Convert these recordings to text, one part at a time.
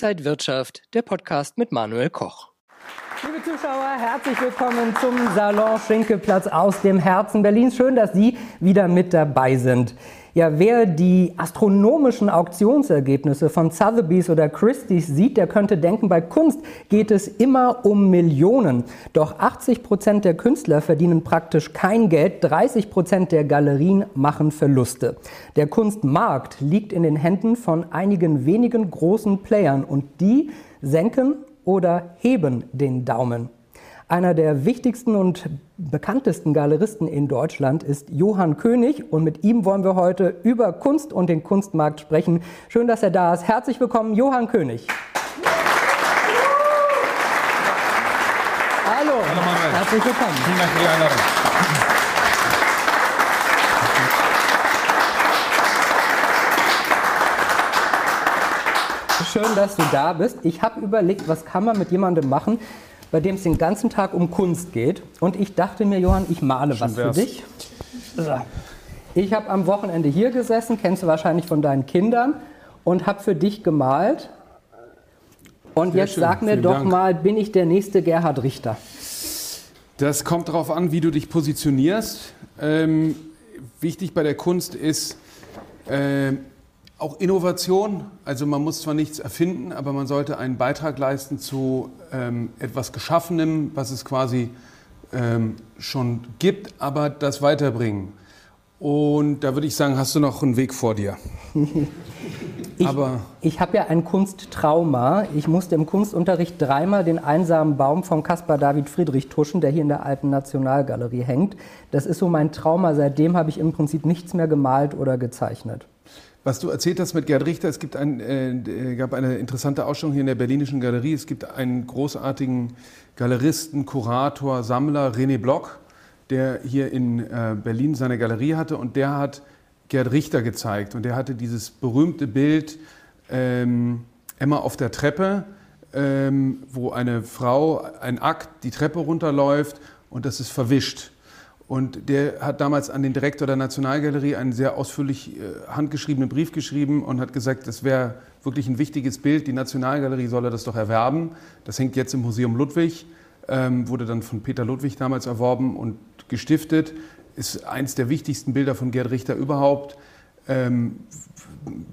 Inside Wirtschaft, der Podcast mit Manuel Koch. Liebe Zuschauer, herzlich willkommen zum Salon Schinkeplatz aus dem Herzen Berlins. Schön, dass Sie wieder mit dabei sind. Ja, wer die astronomischen Auktionsergebnisse von Sotheby's oder Christie's sieht, der könnte denken, bei Kunst geht es immer um Millionen. Doch 80 Prozent der Künstler verdienen praktisch kein Geld, 30 Prozent der Galerien machen Verluste. Der Kunstmarkt liegt in den Händen von einigen wenigen großen Playern und die senken oder heben den Daumen. Einer der wichtigsten und bekanntesten Galeristen in Deutschland ist Johann König und mit ihm wollen wir heute über Kunst und den Kunstmarkt sprechen. Schön, dass er da ist. Herzlich willkommen, Johann König. Hallo. Hallo Manuel. Herzlich willkommen. Vielen Dank für die Einladung. Schön, dass du da bist. Ich habe überlegt, was kann man mit jemandem machen, bei dem es den ganzen Tag um Kunst geht. Und ich dachte mir, Johann, ich male Schon was wär's. für dich. So. Ich habe am Wochenende hier gesessen, kennst du wahrscheinlich von deinen Kindern, und habe für dich gemalt. Und Sehr jetzt schön. sag mir Vielen doch Dank. mal, bin ich der nächste Gerhard Richter? Das kommt darauf an, wie du dich positionierst. Ähm, wichtig bei der Kunst ist, äh, auch Innovation, also man muss zwar nichts erfinden, aber man sollte einen Beitrag leisten zu ähm, etwas Geschaffenem, was es quasi ähm, schon gibt, aber das weiterbringen. Und da würde ich sagen, hast du noch einen Weg vor dir. ich ich habe ja ein Kunsttrauma. Ich musste im Kunstunterricht dreimal den einsamen Baum von Caspar David Friedrich tuschen, der hier in der Alten Nationalgalerie hängt. Das ist so mein Trauma. Seitdem habe ich im Prinzip nichts mehr gemalt oder gezeichnet. Was du erzählt hast mit Gerd Richter, es gibt ein, äh, gab eine interessante Ausstellung hier in der Berlinischen Galerie. Es gibt einen großartigen Galeristen, Kurator, Sammler, René Block, der hier in äh, Berlin seine Galerie hatte und der hat Gerd Richter gezeigt. Und der hatte dieses berühmte Bild ähm, Emma auf der Treppe, ähm, wo eine Frau, ein Akt, die Treppe runterläuft und das ist verwischt. Und der hat damals an den Direktor der Nationalgalerie einen sehr ausführlich äh, handgeschriebenen Brief geschrieben und hat gesagt, das wäre wirklich ein wichtiges Bild. Die Nationalgalerie solle das doch erwerben. Das hängt jetzt im Museum Ludwig, ähm, wurde dann von Peter Ludwig damals erworben und gestiftet. Ist eines der wichtigsten Bilder von Gerd Richter überhaupt. Ähm,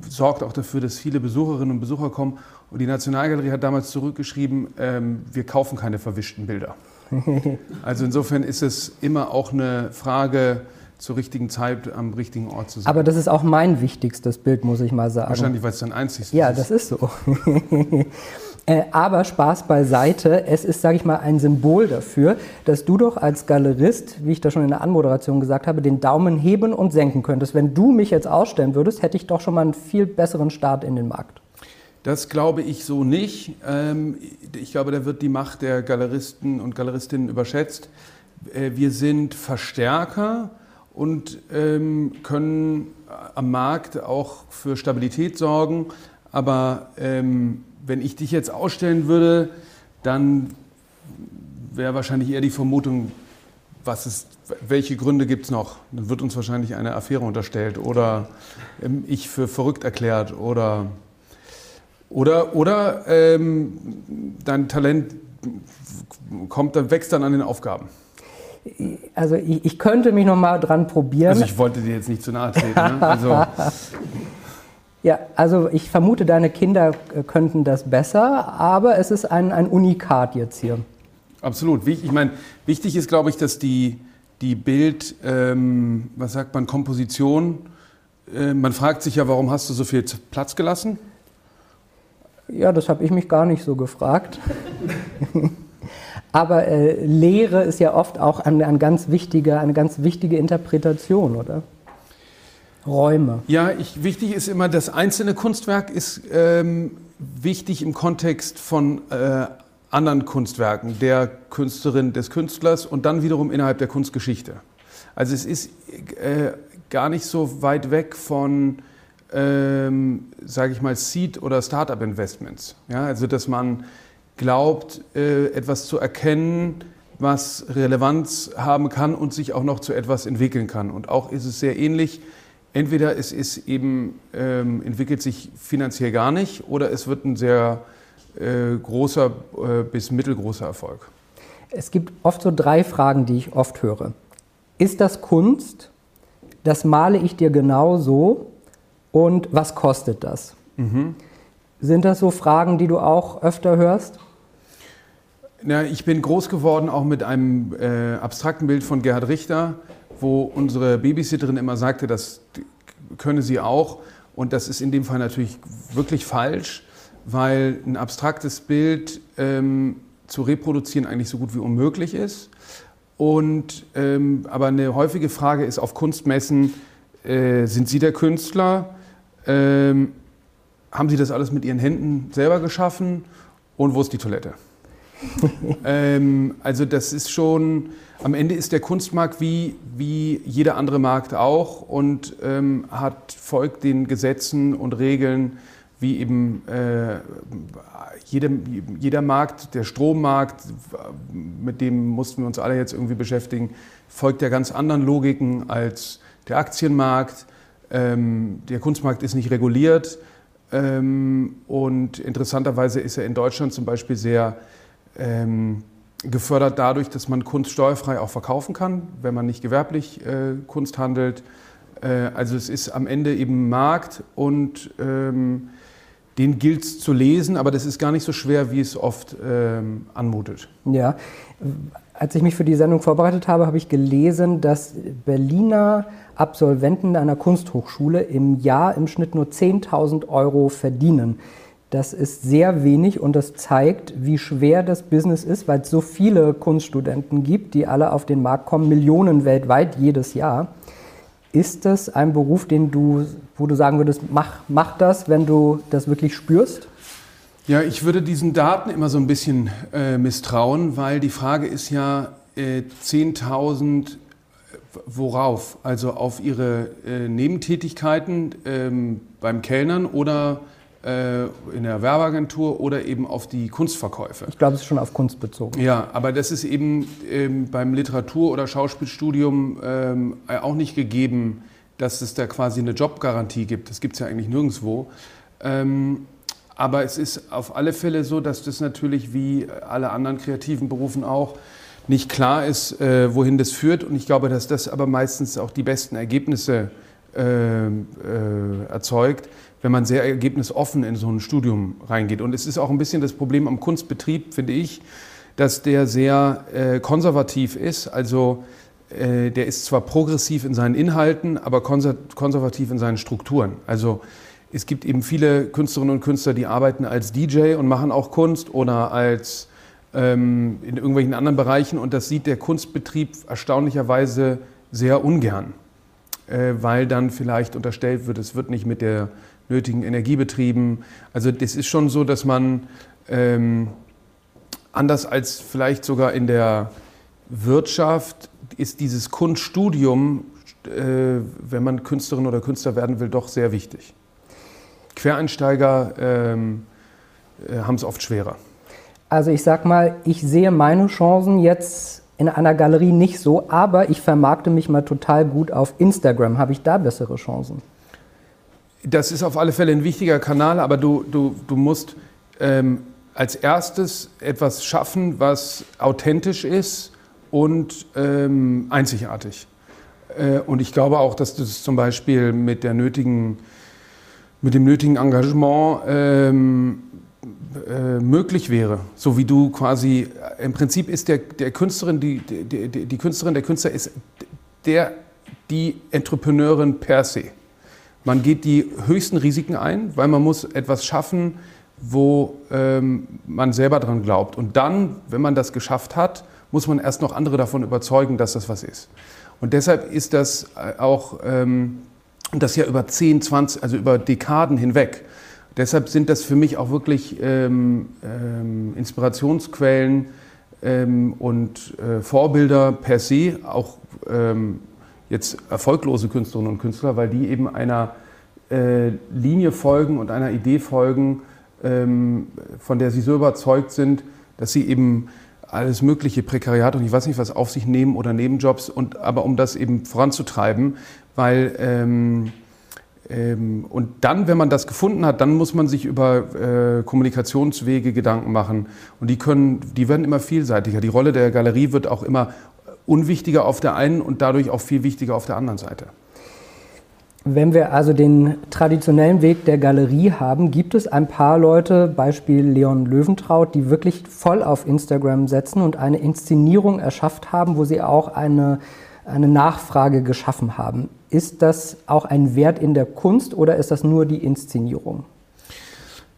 sorgt auch dafür, dass viele Besucherinnen und Besucher kommen. Und die Nationalgalerie hat damals zurückgeschrieben, ähm, wir kaufen keine verwischten Bilder. Also insofern ist es immer auch eine Frage, zur richtigen Zeit am richtigen Ort zu sein. Aber das ist auch mein wichtigstes Bild, muss ich mal sagen. Wahrscheinlich, weil es dein einziges ist. Ja, das ist so. Äh, aber Spaß beiseite, es ist, sage ich mal, ein Symbol dafür, dass du doch als Galerist, wie ich das schon in der Anmoderation gesagt habe, den Daumen heben und senken könntest. Wenn du mich jetzt ausstellen würdest, hätte ich doch schon mal einen viel besseren Start in den Markt. Das glaube ich so nicht. Ähm, ich glaube, da wird die Macht der Galeristen und Galeristinnen überschätzt. Äh, wir sind Verstärker und ähm, können am Markt auch für Stabilität sorgen. Aber ähm, wenn ich dich jetzt ausstellen würde, dann wäre wahrscheinlich eher die Vermutung, was ist, welche Gründe gibt es noch? Dann wird uns wahrscheinlich eine Affäre unterstellt oder ich für verrückt erklärt oder oder, oder ähm, dein Talent kommt, dann wächst dann an den Aufgaben. Also ich, ich könnte mich noch mal dran probieren. Also ich wollte dir jetzt nicht zu nahe treten. Ne? Also. ja, also ich vermute, deine Kinder könnten das besser, aber es ist ein, ein Unikat jetzt hier. Absolut. Ich meine, wichtig ist, glaube ich, dass die, die Bild, ähm, was sagt man, Komposition, äh, man fragt sich ja, warum hast du so viel Platz gelassen? Ja, das habe ich mich gar nicht so gefragt. Aber äh, Lehre ist ja oft auch ein, ein ganz eine ganz wichtige Interpretation, oder? Räume. Ja, ich, wichtig ist immer, das einzelne Kunstwerk ist ähm, wichtig im Kontext von äh, anderen Kunstwerken, der Künstlerin, des Künstlers und dann wiederum innerhalb der Kunstgeschichte. Also es ist äh, gar nicht so weit weg von ähm, sage ich mal, Seed- oder Startup-Investments. Ja, also, dass man glaubt, äh, etwas zu erkennen, was Relevanz haben kann und sich auch noch zu etwas entwickeln kann. Und auch ist es sehr ähnlich Entweder es ist eben, ähm, entwickelt sich finanziell gar nicht oder es wird ein sehr äh, großer äh, bis mittelgroßer Erfolg. Es gibt oft so drei Fragen, die ich oft höre. Ist das Kunst? Das male ich dir genau so. Und was kostet das? Mhm. Sind das so Fragen, die du auch öfter hörst? Na, ich bin groß geworden auch mit einem äh, abstrakten Bild von Gerhard Richter, wo unsere Babysitterin immer sagte, das könne sie auch. Und das ist in dem Fall natürlich wirklich falsch, weil ein abstraktes Bild ähm, zu reproduzieren eigentlich so gut wie unmöglich ist. Und, ähm, aber eine häufige Frage ist auf Kunstmessen, äh, sind Sie der Künstler? Ähm, haben Sie das alles mit Ihren Händen selber geschaffen? Und wo ist die Toilette? ähm, also das ist schon, am Ende ist der Kunstmarkt wie, wie jeder andere Markt auch und ähm, hat, folgt den Gesetzen und Regeln, wie eben äh, jeder, jeder Markt, der Strommarkt, mit dem mussten wir uns alle jetzt irgendwie beschäftigen, folgt ja ganz anderen Logiken als der Aktienmarkt. Ähm, der Kunstmarkt ist nicht reguliert ähm, und interessanterweise ist er in Deutschland zum Beispiel sehr ähm, gefördert dadurch, dass man Kunst steuerfrei auch verkaufen kann, wenn man nicht gewerblich äh, Kunst handelt. Äh, also es ist am Ende eben Markt und ähm, den gilt es zu lesen, aber das ist gar nicht so schwer, wie es oft ähm, anmutet. Ja, als ich mich für die Sendung vorbereitet habe, habe ich gelesen, dass Berliner Absolventen einer Kunsthochschule im Jahr im Schnitt nur 10.000 Euro verdienen. Das ist sehr wenig und das zeigt, wie schwer das Business ist, weil es so viele Kunststudenten gibt, die alle auf den Markt kommen, Millionen weltweit jedes Jahr. Ist das ein Beruf, den du, wo du sagen würdest, mach, mach das, wenn du das wirklich spürst? Ja, ich würde diesen Daten immer so ein bisschen äh, misstrauen, weil die Frage ist ja, äh, 10.000 worauf? Also auf ihre äh, Nebentätigkeiten ähm, beim Kellnern oder äh, in der Werbeagentur oder eben auf die Kunstverkäufe. Ich glaube, es ist schon auf Kunst bezogen. Ja, aber das ist eben ähm, beim Literatur- oder Schauspielstudium ähm, auch nicht gegeben, dass es da quasi eine Jobgarantie gibt. Das gibt es ja eigentlich nirgendwo. Ähm, aber es ist auf alle Fälle so, dass das natürlich wie alle anderen kreativen Berufen auch nicht klar ist, äh, wohin das führt. Und ich glaube, dass das aber meistens auch die besten Ergebnisse äh, äh, erzeugt, wenn man sehr ergebnisoffen in so ein Studium reingeht. Und es ist auch ein bisschen das Problem am Kunstbetrieb, finde ich, dass der sehr äh, konservativ ist. Also äh, der ist zwar progressiv in seinen Inhalten, aber konservativ in seinen Strukturen. Also es gibt eben viele Künstlerinnen und Künstler, die arbeiten als DJ und machen auch Kunst oder als ähm, in irgendwelchen anderen Bereichen. Und das sieht der Kunstbetrieb erstaunlicherweise sehr ungern, äh, weil dann vielleicht unterstellt wird, es wird nicht mit der nötigen Energie betrieben. Also das ist schon so, dass man ähm, anders als vielleicht sogar in der Wirtschaft ist dieses Kunststudium, äh, wenn man Künstlerin oder Künstler werden will, doch sehr wichtig. Quereinsteiger ähm, äh, haben es oft schwerer. Also ich sag mal, ich sehe meine Chancen jetzt in einer Galerie nicht so, aber ich vermarkte mich mal total gut auf Instagram. Habe ich da bessere Chancen? Das ist auf alle Fälle ein wichtiger Kanal, aber du, du, du musst ähm, als erstes etwas schaffen, was authentisch ist und ähm, einzigartig. Äh, und ich glaube auch, dass das zum Beispiel mit, der nötigen, mit dem nötigen Engagement ähm, äh, möglich wäre. So wie du quasi, im Prinzip ist der, der Künstlerin, die, die, die, die Künstlerin, der Künstler ist der, die Entrepreneurin per se. Man geht die höchsten Risiken ein, weil man muss etwas schaffen, wo ähm, man selber dran glaubt. Und dann, wenn man das geschafft hat, muss man erst noch andere davon überzeugen, dass das was ist. Und deshalb ist das äh, auch, ähm, das ja über 10, 20, also über Dekaden hinweg. Deshalb sind das für mich auch wirklich ähm, ähm, Inspirationsquellen ähm, und äh, Vorbilder per se, auch ähm, jetzt erfolglose Künstlerinnen und Künstler, weil die eben einer äh, Linie folgen und einer Idee folgen, ähm, von der sie so überzeugt sind, dass sie eben alles mögliche Prekariat und ich weiß nicht was auf sich nehmen oder Nebenjobs und aber um das eben voranzutreiben, weil ähm, ähm, und dann, wenn man das gefunden hat, dann muss man sich über äh, Kommunikationswege Gedanken machen. Und die können, die werden immer vielseitiger. Die Rolle der Galerie wird auch immer unwichtiger auf der einen und dadurch auch viel wichtiger auf der anderen Seite. Wenn wir also den traditionellen Weg der Galerie haben, gibt es ein paar Leute, Beispiel Leon Löwentraut, die wirklich voll auf Instagram setzen und eine Inszenierung erschafft haben, wo sie auch eine, eine Nachfrage geschaffen haben. Ist das auch ein Wert in der Kunst oder ist das nur die Inszenierung?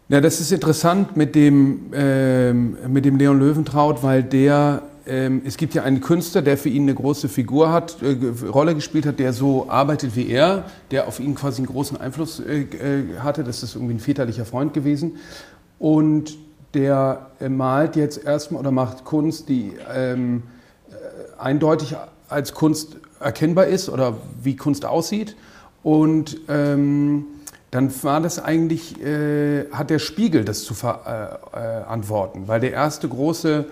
Ja, das ist interessant mit dem, äh, mit dem Leon Löwentraut, weil der es gibt ja einen Künstler, der für ihn eine große Figur hat, äh, Rolle gespielt hat, der so arbeitet wie er, der auf ihn quasi einen großen Einfluss äh, äh hatte. Das ist irgendwie ein väterlicher Freund gewesen. Und der äh, malt jetzt erstmal oder macht Kunst, die ähm, äh, eindeutig als Kunst erkennbar ist oder wie Kunst aussieht. Und ähm, dann war das eigentlich, äh, hat der Spiegel das zu verantworten, weil der erste große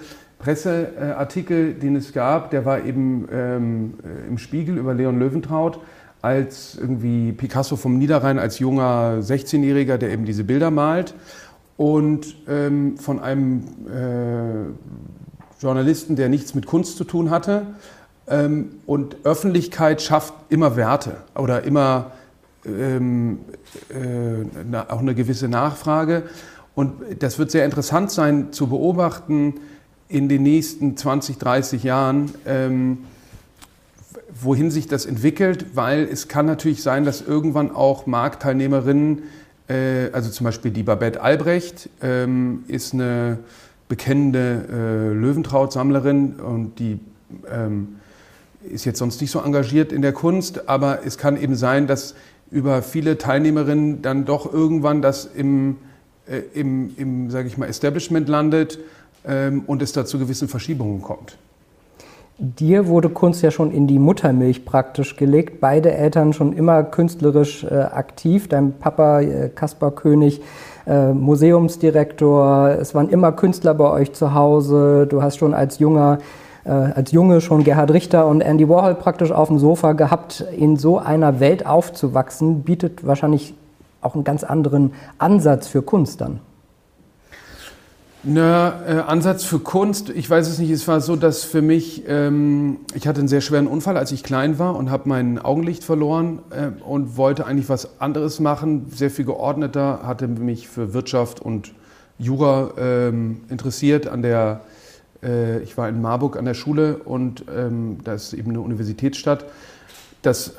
Presseartikel, den es gab, der war eben ähm, äh, im Spiegel über Leon Löwentraut als irgendwie Picasso vom Niederrhein als junger 16-Jähriger, der eben diese Bilder malt und ähm, von einem äh, Journalisten, der nichts mit Kunst zu tun hatte. Ähm, und Öffentlichkeit schafft immer Werte oder immer ähm, äh, auch eine gewisse Nachfrage. Und das wird sehr interessant sein zu beobachten, in den nächsten 20, 30 Jahren, ähm, wohin sich das entwickelt, weil es kann natürlich sein, dass irgendwann auch Marktteilnehmerinnen, äh, also zum Beispiel die Babette Albrecht, ähm, ist eine bekennende äh, Löwentraut-Sammlerin und die ähm, ist jetzt sonst nicht so engagiert in der Kunst, aber es kann eben sein, dass über viele Teilnehmerinnen dann doch irgendwann das im, äh, im, im sage ich mal, Establishment landet ähm, und es da zu gewissen Verschiebungen kommt. Dir wurde Kunst ja schon in die Muttermilch praktisch gelegt. Beide Eltern schon immer künstlerisch äh, aktiv. Dein Papa äh, Kaspar König, äh, Museumsdirektor. Es waren immer Künstler bei euch zu Hause. Du hast schon als junger äh, als Junge schon Gerhard Richter und Andy Warhol praktisch auf dem Sofa gehabt. In so einer Welt aufzuwachsen, bietet wahrscheinlich auch einen ganz anderen Ansatz für Kunst dann. Na, äh, Ansatz für Kunst, ich weiß es nicht. Es war so, dass für mich, ähm, ich hatte einen sehr schweren Unfall, als ich klein war und habe mein Augenlicht verloren äh, und wollte eigentlich was anderes machen, sehr viel geordneter, hatte mich für Wirtschaft und Jura ähm, interessiert. An der, äh, ich war in Marburg an der Schule und ähm, da ist eben eine Universitätsstadt. Das äh,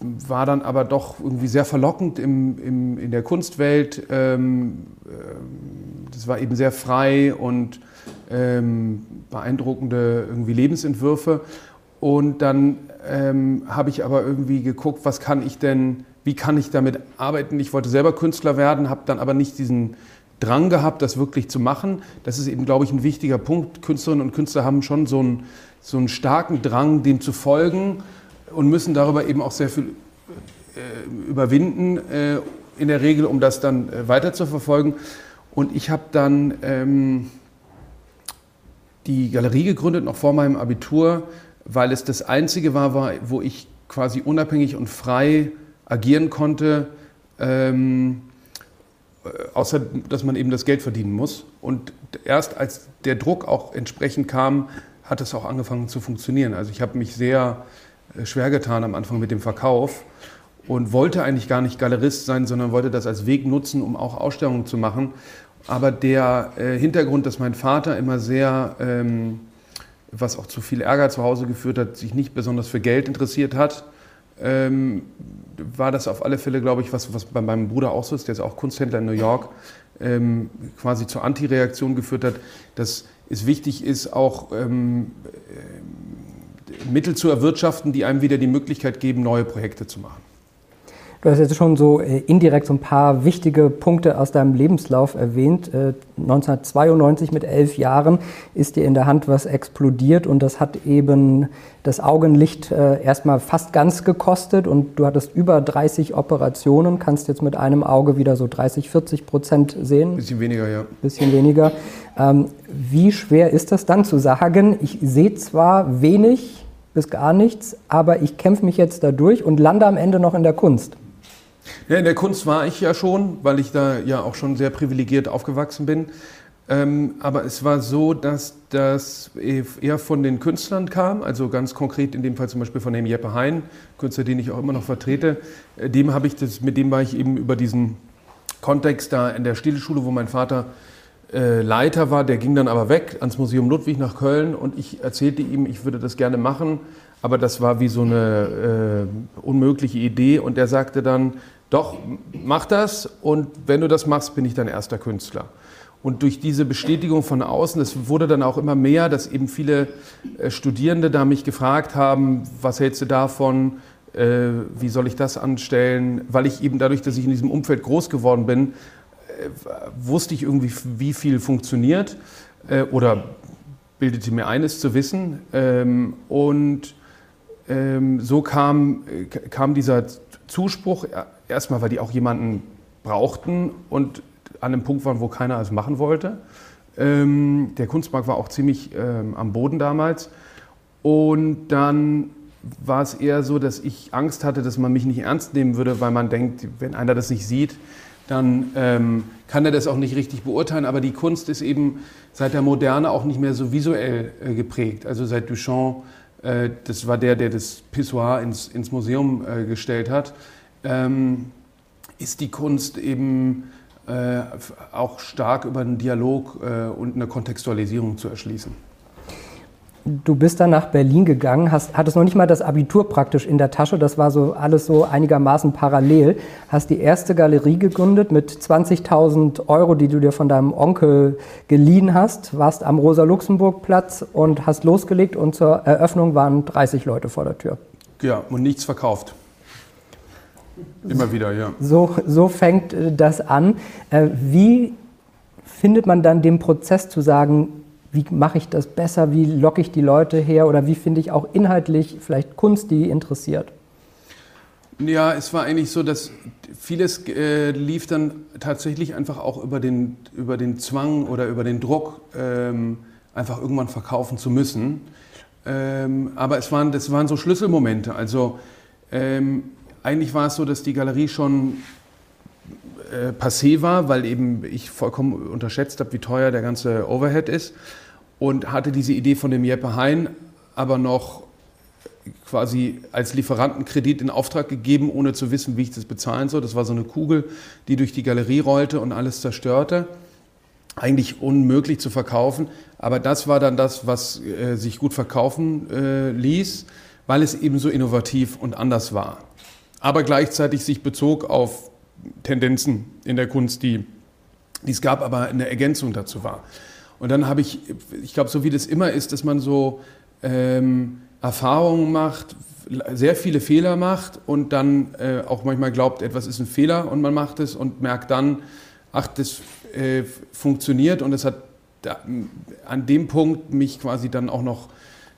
war dann aber doch irgendwie sehr verlockend im, im, in der Kunstwelt. Ähm, ähm, das war eben sehr frei und ähm, beeindruckende irgendwie Lebensentwürfe. Und dann ähm, habe ich aber irgendwie geguckt, was kann ich denn, wie kann ich damit arbeiten? Ich wollte selber Künstler werden, habe dann aber nicht diesen Drang gehabt, das wirklich zu machen. Das ist eben, glaube ich, ein wichtiger Punkt. Künstlerinnen und Künstler haben schon so einen, so einen starken Drang, dem zu folgen und müssen darüber eben auch sehr viel äh, überwinden, äh, in der Regel, um das dann äh, weiter zu verfolgen. Und ich habe dann ähm, die Galerie gegründet, noch vor meinem Abitur, weil es das Einzige war, war wo ich quasi unabhängig und frei agieren konnte, ähm, äh, außer dass man eben das Geld verdienen muss. Und erst als der Druck auch entsprechend kam, hat es auch angefangen zu funktionieren. Also ich habe mich sehr schwer getan am Anfang mit dem Verkauf und wollte eigentlich gar nicht Galerist sein, sondern wollte das als Weg nutzen, um auch Ausstellungen zu machen. Aber der äh, Hintergrund, dass mein Vater immer sehr, ähm, was auch zu viel Ärger zu Hause geführt hat, sich nicht besonders für Geld interessiert hat, ähm, war das auf alle Fälle, glaube ich, was, was bei meinem Bruder auch so ist, der ist auch Kunsthändler in New York, ähm, quasi zur Antireaktion geführt hat, dass es wichtig ist, auch ähm, Mittel zu erwirtschaften, die einem wieder die Möglichkeit geben, neue Projekte zu machen. Du hast jetzt schon so äh, indirekt so ein paar wichtige Punkte aus deinem Lebenslauf erwähnt. 1992 äh, mit elf Jahren ist dir in der Hand was explodiert und das hat eben das Augenlicht äh, erstmal fast ganz gekostet und du hattest über 30 Operationen, kannst jetzt mit einem Auge wieder so 30, 40 Prozent sehen. Bisschen weniger, ja. Bisschen weniger. Ähm, wie schwer ist das dann zu sagen, ich sehe zwar wenig bis gar nichts, aber ich kämpfe mich jetzt da durch und lande am Ende noch in der Kunst? Ja, in der Kunst war ich ja schon, weil ich da ja auch schon sehr privilegiert aufgewachsen bin. Ähm, aber es war so, dass das eher von den Künstlern kam, also ganz konkret in dem Fall zum Beispiel von dem Jeppe Hein, Künstler, den ich auch immer noch vertrete. Äh, dem habe ich das, mit dem war ich eben über diesen Kontext da in der Stilschule, wo mein Vater äh, Leiter war, der ging dann aber weg ans Museum Ludwig nach Köln und ich erzählte ihm, ich würde das gerne machen, aber das war wie so eine äh, unmögliche Idee und er sagte dann, doch, mach das und wenn du das machst, bin ich dein erster Künstler. Und durch diese Bestätigung von außen, es wurde dann auch immer mehr, dass eben viele äh, Studierende da mich gefragt haben, was hältst du davon, äh, wie soll ich das anstellen, weil ich eben dadurch, dass ich in diesem Umfeld groß geworden bin, wusste ich irgendwie, wie viel funktioniert oder bildete mir eines zu wissen. Ähm, und ähm, so kam, kam dieser Zuspruch, erstmal, weil die auch jemanden brauchten und an einem Punkt waren, wo keiner es machen wollte. Ähm, der Kunstmarkt war auch ziemlich ähm, am Boden damals. Und dann war es eher so, dass ich Angst hatte, dass man mich nicht ernst nehmen würde, weil man denkt, wenn einer das nicht sieht, dann ähm, kann er das auch nicht richtig beurteilen. Aber die Kunst ist eben seit der Moderne auch nicht mehr so visuell äh, geprägt. Also seit Duchamp, äh, das war der, der das Pissoir ins, ins Museum äh, gestellt hat, ähm, ist die Kunst eben äh, auch stark über einen Dialog äh, und eine Kontextualisierung zu erschließen. Du bist dann nach Berlin gegangen, hast, hattest noch nicht mal das Abitur praktisch in der Tasche, das war so alles so einigermaßen parallel. Hast die erste Galerie gegründet mit 20.000 Euro, die du dir von deinem Onkel geliehen hast, warst am Rosa-Luxemburg-Platz und hast losgelegt und zur Eröffnung waren 30 Leute vor der Tür. Ja, und nichts verkauft. Immer wieder, ja. So, so fängt äh, das an. Äh, wie findet man dann den Prozess zu sagen, wie mache ich das besser, wie locke ich die Leute her oder wie finde ich auch inhaltlich vielleicht Kunst, die interessiert? Ja, es war eigentlich so, dass vieles äh, lief dann tatsächlich einfach auch über den, über den Zwang oder über den Druck, ähm, einfach irgendwann verkaufen zu müssen. Ähm, aber es waren, das waren so Schlüsselmomente. Also ähm, eigentlich war es so, dass die Galerie schon äh, passé war, weil eben ich vollkommen unterschätzt habe, wie teuer der ganze Overhead ist und hatte diese Idee von dem Jeppe Hein aber noch quasi als Lieferantenkredit in Auftrag gegeben, ohne zu wissen, wie ich das bezahlen soll. Das war so eine Kugel, die durch die Galerie rollte und alles zerstörte. Eigentlich unmöglich zu verkaufen, aber das war dann das, was äh, sich gut verkaufen äh, ließ, weil es eben so innovativ und anders war aber gleichzeitig sich bezog auf Tendenzen in der Kunst, die, die es gab, aber eine Ergänzung dazu war. Und dann habe ich, ich glaube, so wie das immer ist, dass man so ähm, Erfahrungen macht, sehr viele Fehler macht und dann äh, auch manchmal glaubt, etwas ist ein Fehler und man macht es und merkt dann, ach, das äh, funktioniert und es hat da, an dem Punkt mich quasi dann auch noch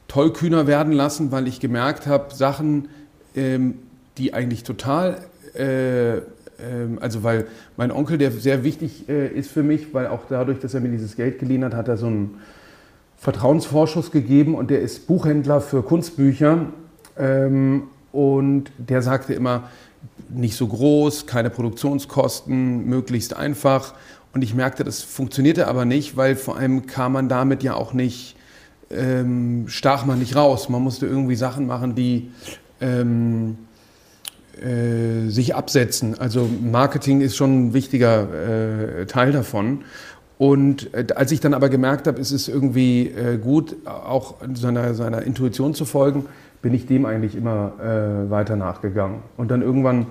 tollkühner werden lassen, weil ich gemerkt habe, Sachen ähm, die eigentlich total, äh, also weil mein Onkel, der sehr wichtig äh, ist für mich, weil auch dadurch, dass er mir dieses Geld geliehen hat, hat er so einen Vertrauensvorschuss gegeben und der ist Buchhändler für Kunstbücher ähm, und der sagte immer, nicht so groß, keine Produktionskosten, möglichst einfach. Und ich merkte, das funktionierte aber nicht, weil vor allem kam man damit ja auch nicht, ähm, stach man nicht raus. Man musste irgendwie Sachen machen, die ähm, äh, sich absetzen. Also Marketing ist schon ein wichtiger äh, Teil davon. Und äh, als ich dann aber gemerkt habe, es ist irgendwie äh, gut, auch seiner, seiner Intuition zu folgen, bin ich dem eigentlich immer weiter nachgegangen. Und dann irgendwann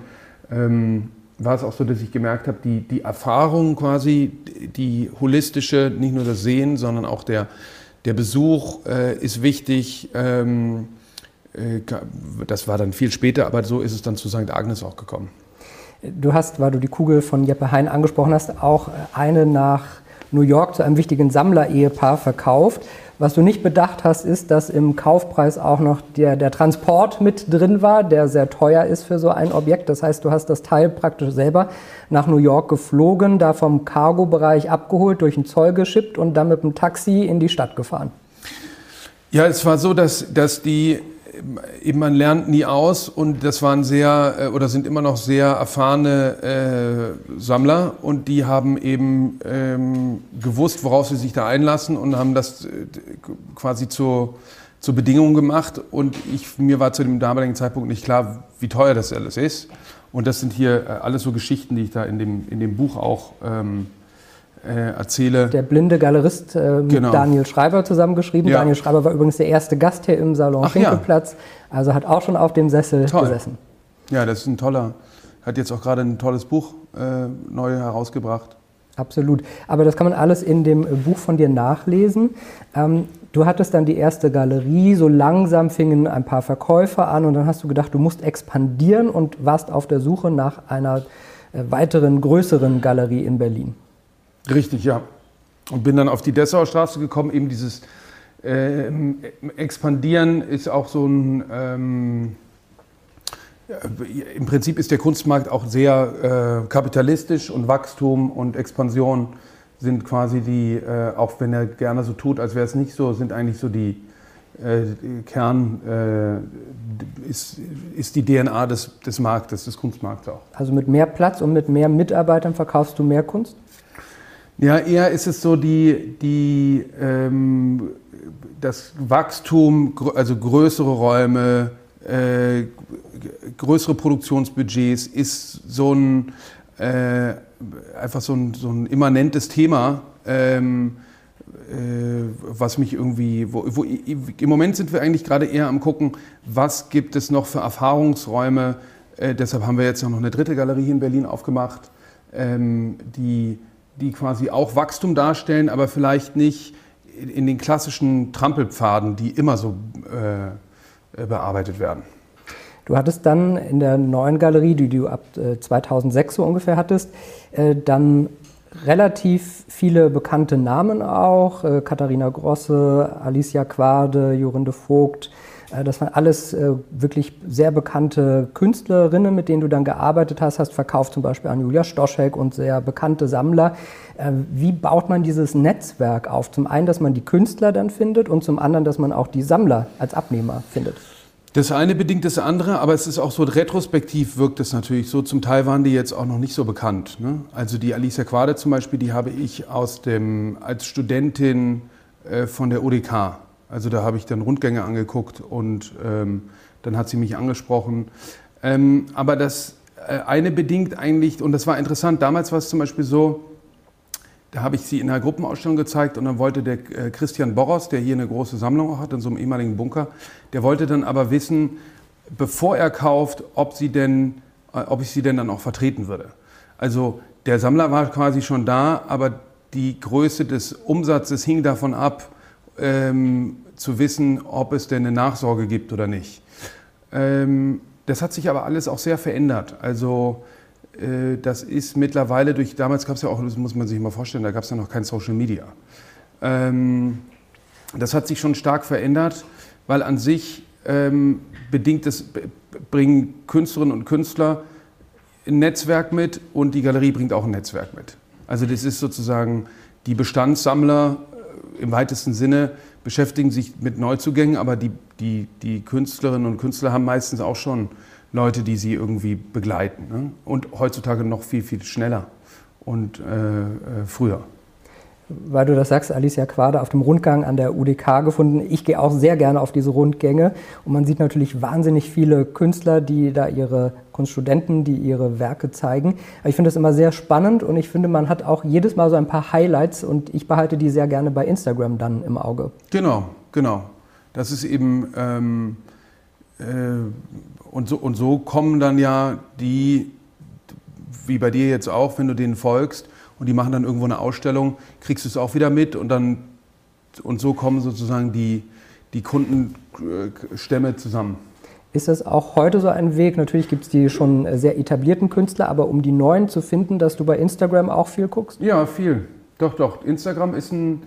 ähm, war es auch so, dass ich gemerkt habe, die, die Erfahrung quasi, die holistische, nicht nur das Sehen, sondern auch der, der Besuch ist wichtig. Ähm, äh, das war dann viel später, aber so ist es dann zu St. Agnes auch gekommen. Du hast, weil du die Kugel von Jeppe Hein angesprochen hast, auch eine nach New York zu einem wichtigen Sammlerehepaar verkauft. Was du nicht bedacht hast, ist, dass im Kaufpreis auch noch der, der Transport mit drin war, der sehr teuer ist für so ein Objekt. Das heißt, du hast das Teil praktisch selber nach New York geflogen, da vom Cargo-Bereich abgeholt, durch den Zoll geschippt und dann mit dem Taxi in die Stadt gefahren. Ja, es war so, dass, dass die eben man lernt nie aus und das waren sehr äh, oder sind immer noch sehr erfahrene äh, Sammler und die haben eben ähm, gewusst, worauf sie sich da einlassen und haben das äh, quasi zur, zur Bedingung gemacht und ich, mir war zu dem damaligen Zeitpunkt nicht klar, wie teuer das alles ist und das sind hier äh, alles so Geschichten, die ich da in dem, in dem Buch auch ähm, äh, erzähle. Der blinde Galerist äh, mit genau. Daniel Schreiber zusammengeschrieben. Ja. Daniel Schreiber war übrigens der erste Gast hier im Salon Ach, Schinkelplatz, ja. also hat auch schon auf dem Sessel Toll. gesessen. Ja, das ist ein toller, hat jetzt auch gerade ein tolles Buch äh, neu herausgebracht. Absolut. Aber das kann man alles in dem Buch von dir nachlesen. Ähm, du hattest dann die erste Galerie, so langsam fingen ein paar Verkäufer an und dann hast du gedacht, du musst expandieren und warst auf der Suche nach einer äh, weiteren, größeren Galerie in Berlin. Richtig, ja. Und bin dann auf die Dessauer Straße gekommen. Eben dieses äh, Expandieren ist auch so ein. Ähm, Im Prinzip ist der Kunstmarkt auch sehr äh, kapitalistisch und Wachstum und Expansion sind quasi die, äh, auch wenn er gerne so tut, als wäre es nicht so, sind eigentlich so die äh, Kern, äh, ist, ist die DNA des, des Marktes, des Kunstmarkts auch. Also mit mehr Platz und mit mehr Mitarbeitern verkaufst du mehr Kunst? Ja, eher ist es so die, die, ähm, das Wachstum, also größere Räume, äh, größere Produktionsbudgets ist so ein, äh, einfach so ein, so ein immanentes Thema, ähm, äh, was mich irgendwie, wo, wo, im Moment sind wir eigentlich gerade eher am gucken, was gibt es noch für Erfahrungsräume. Äh, deshalb haben wir jetzt noch eine dritte Galerie in Berlin aufgemacht, ähm, die die quasi auch Wachstum darstellen, aber vielleicht nicht in den klassischen Trampelpfaden, die immer so äh, bearbeitet werden. Du hattest dann in der neuen Galerie, die du ab 2006 äh, so ungefähr hattest, äh, dann relativ viele bekannte Namen auch. Äh, Katharina Grosse, Alicia Quade, Jorinde Vogt, das waren alles äh, wirklich sehr bekannte Künstlerinnen, mit denen du dann gearbeitet hast, hast verkauft zum Beispiel an Julia Stoschek und sehr bekannte Sammler. Äh, wie baut man dieses Netzwerk auf? Zum einen, dass man die Künstler dann findet und zum anderen, dass man auch die Sammler als Abnehmer findet. Das eine bedingt das andere, aber es ist auch so, retrospektiv wirkt es natürlich so. Zum Teil waren die jetzt auch noch nicht so bekannt. Ne? Also die Alicia Quade zum Beispiel, die habe ich aus dem, als Studentin äh, von der UDK also da habe ich dann Rundgänge angeguckt und ähm, dann hat sie mich angesprochen. Ähm, aber das äh, eine bedingt eigentlich, und das war interessant, damals war es zum Beispiel so, da habe ich sie in einer Gruppenausstellung gezeigt und dann wollte der äh, Christian Boros, der hier eine große Sammlung hat, in so einem ehemaligen Bunker, der wollte dann aber wissen, bevor er kauft, ob, sie denn, äh, ob ich sie denn dann auch vertreten würde. Also der Sammler war quasi schon da, aber die Größe des Umsatzes hing davon ab, ähm, zu wissen, ob es denn eine Nachsorge gibt oder nicht. Ähm, das hat sich aber alles auch sehr verändert. Also äh, das ist mittlerweile durch, damals gab es ja auch, das muss man sich mal vorstellen, da gab es ja noch kein Social Media. Ähm, das hat sich schon stark verändert, weil an sich ähm, bedingt es, bringen Künstlerinnen und Künstler ein Netzwerk mit und die Galerie bringt auch ein Netzwerk mit. Also das ist sozusagen die Bestandssammler im weitesten Sinne beschäftigen sich mit Neuzugängen, aber die, die, die Künstlerinnen und Künstler haben meistens auch schon Leute, die sie irgendwie begleiten. Ne? Und heutzutage noch viel, viel schneller und äh, äh früher weil du das sagst, Alicia Quade auf dem Rundgang an der UDK gefunden. Ich gehe auch sehr gerne auf diese Rundgänge und man sieht natürlich wahnsinnig viele Künstler, die da ihre Kunststudenten, die ihre Werke zeigen. Aber ich finde das immer sehr spannend und ich finde, man hat auch jedes Mal so ein paar Highlights und ich behalte die sehr gerne bei Instagram dann im Auge. Genau, genau. Das ist eben ähm, äh, und, so, und so kommen dann ja die, wie bei dir jetzt auch, wenn du denen folgst, und die machen dann irgendwo eine Ausstellung, kriegst du es auch wieder mit und dann und so kommen sozusagen die, die Kundenstämme zusammen. Ist das auch heute so ein Weg? Natürlich gibt es die schon sehr etablierten Künstler, aber um die neuen zu finden, dass du bei Instagram auch viel guckst? Ja, viel. Doch, doch. Instagram ist ein,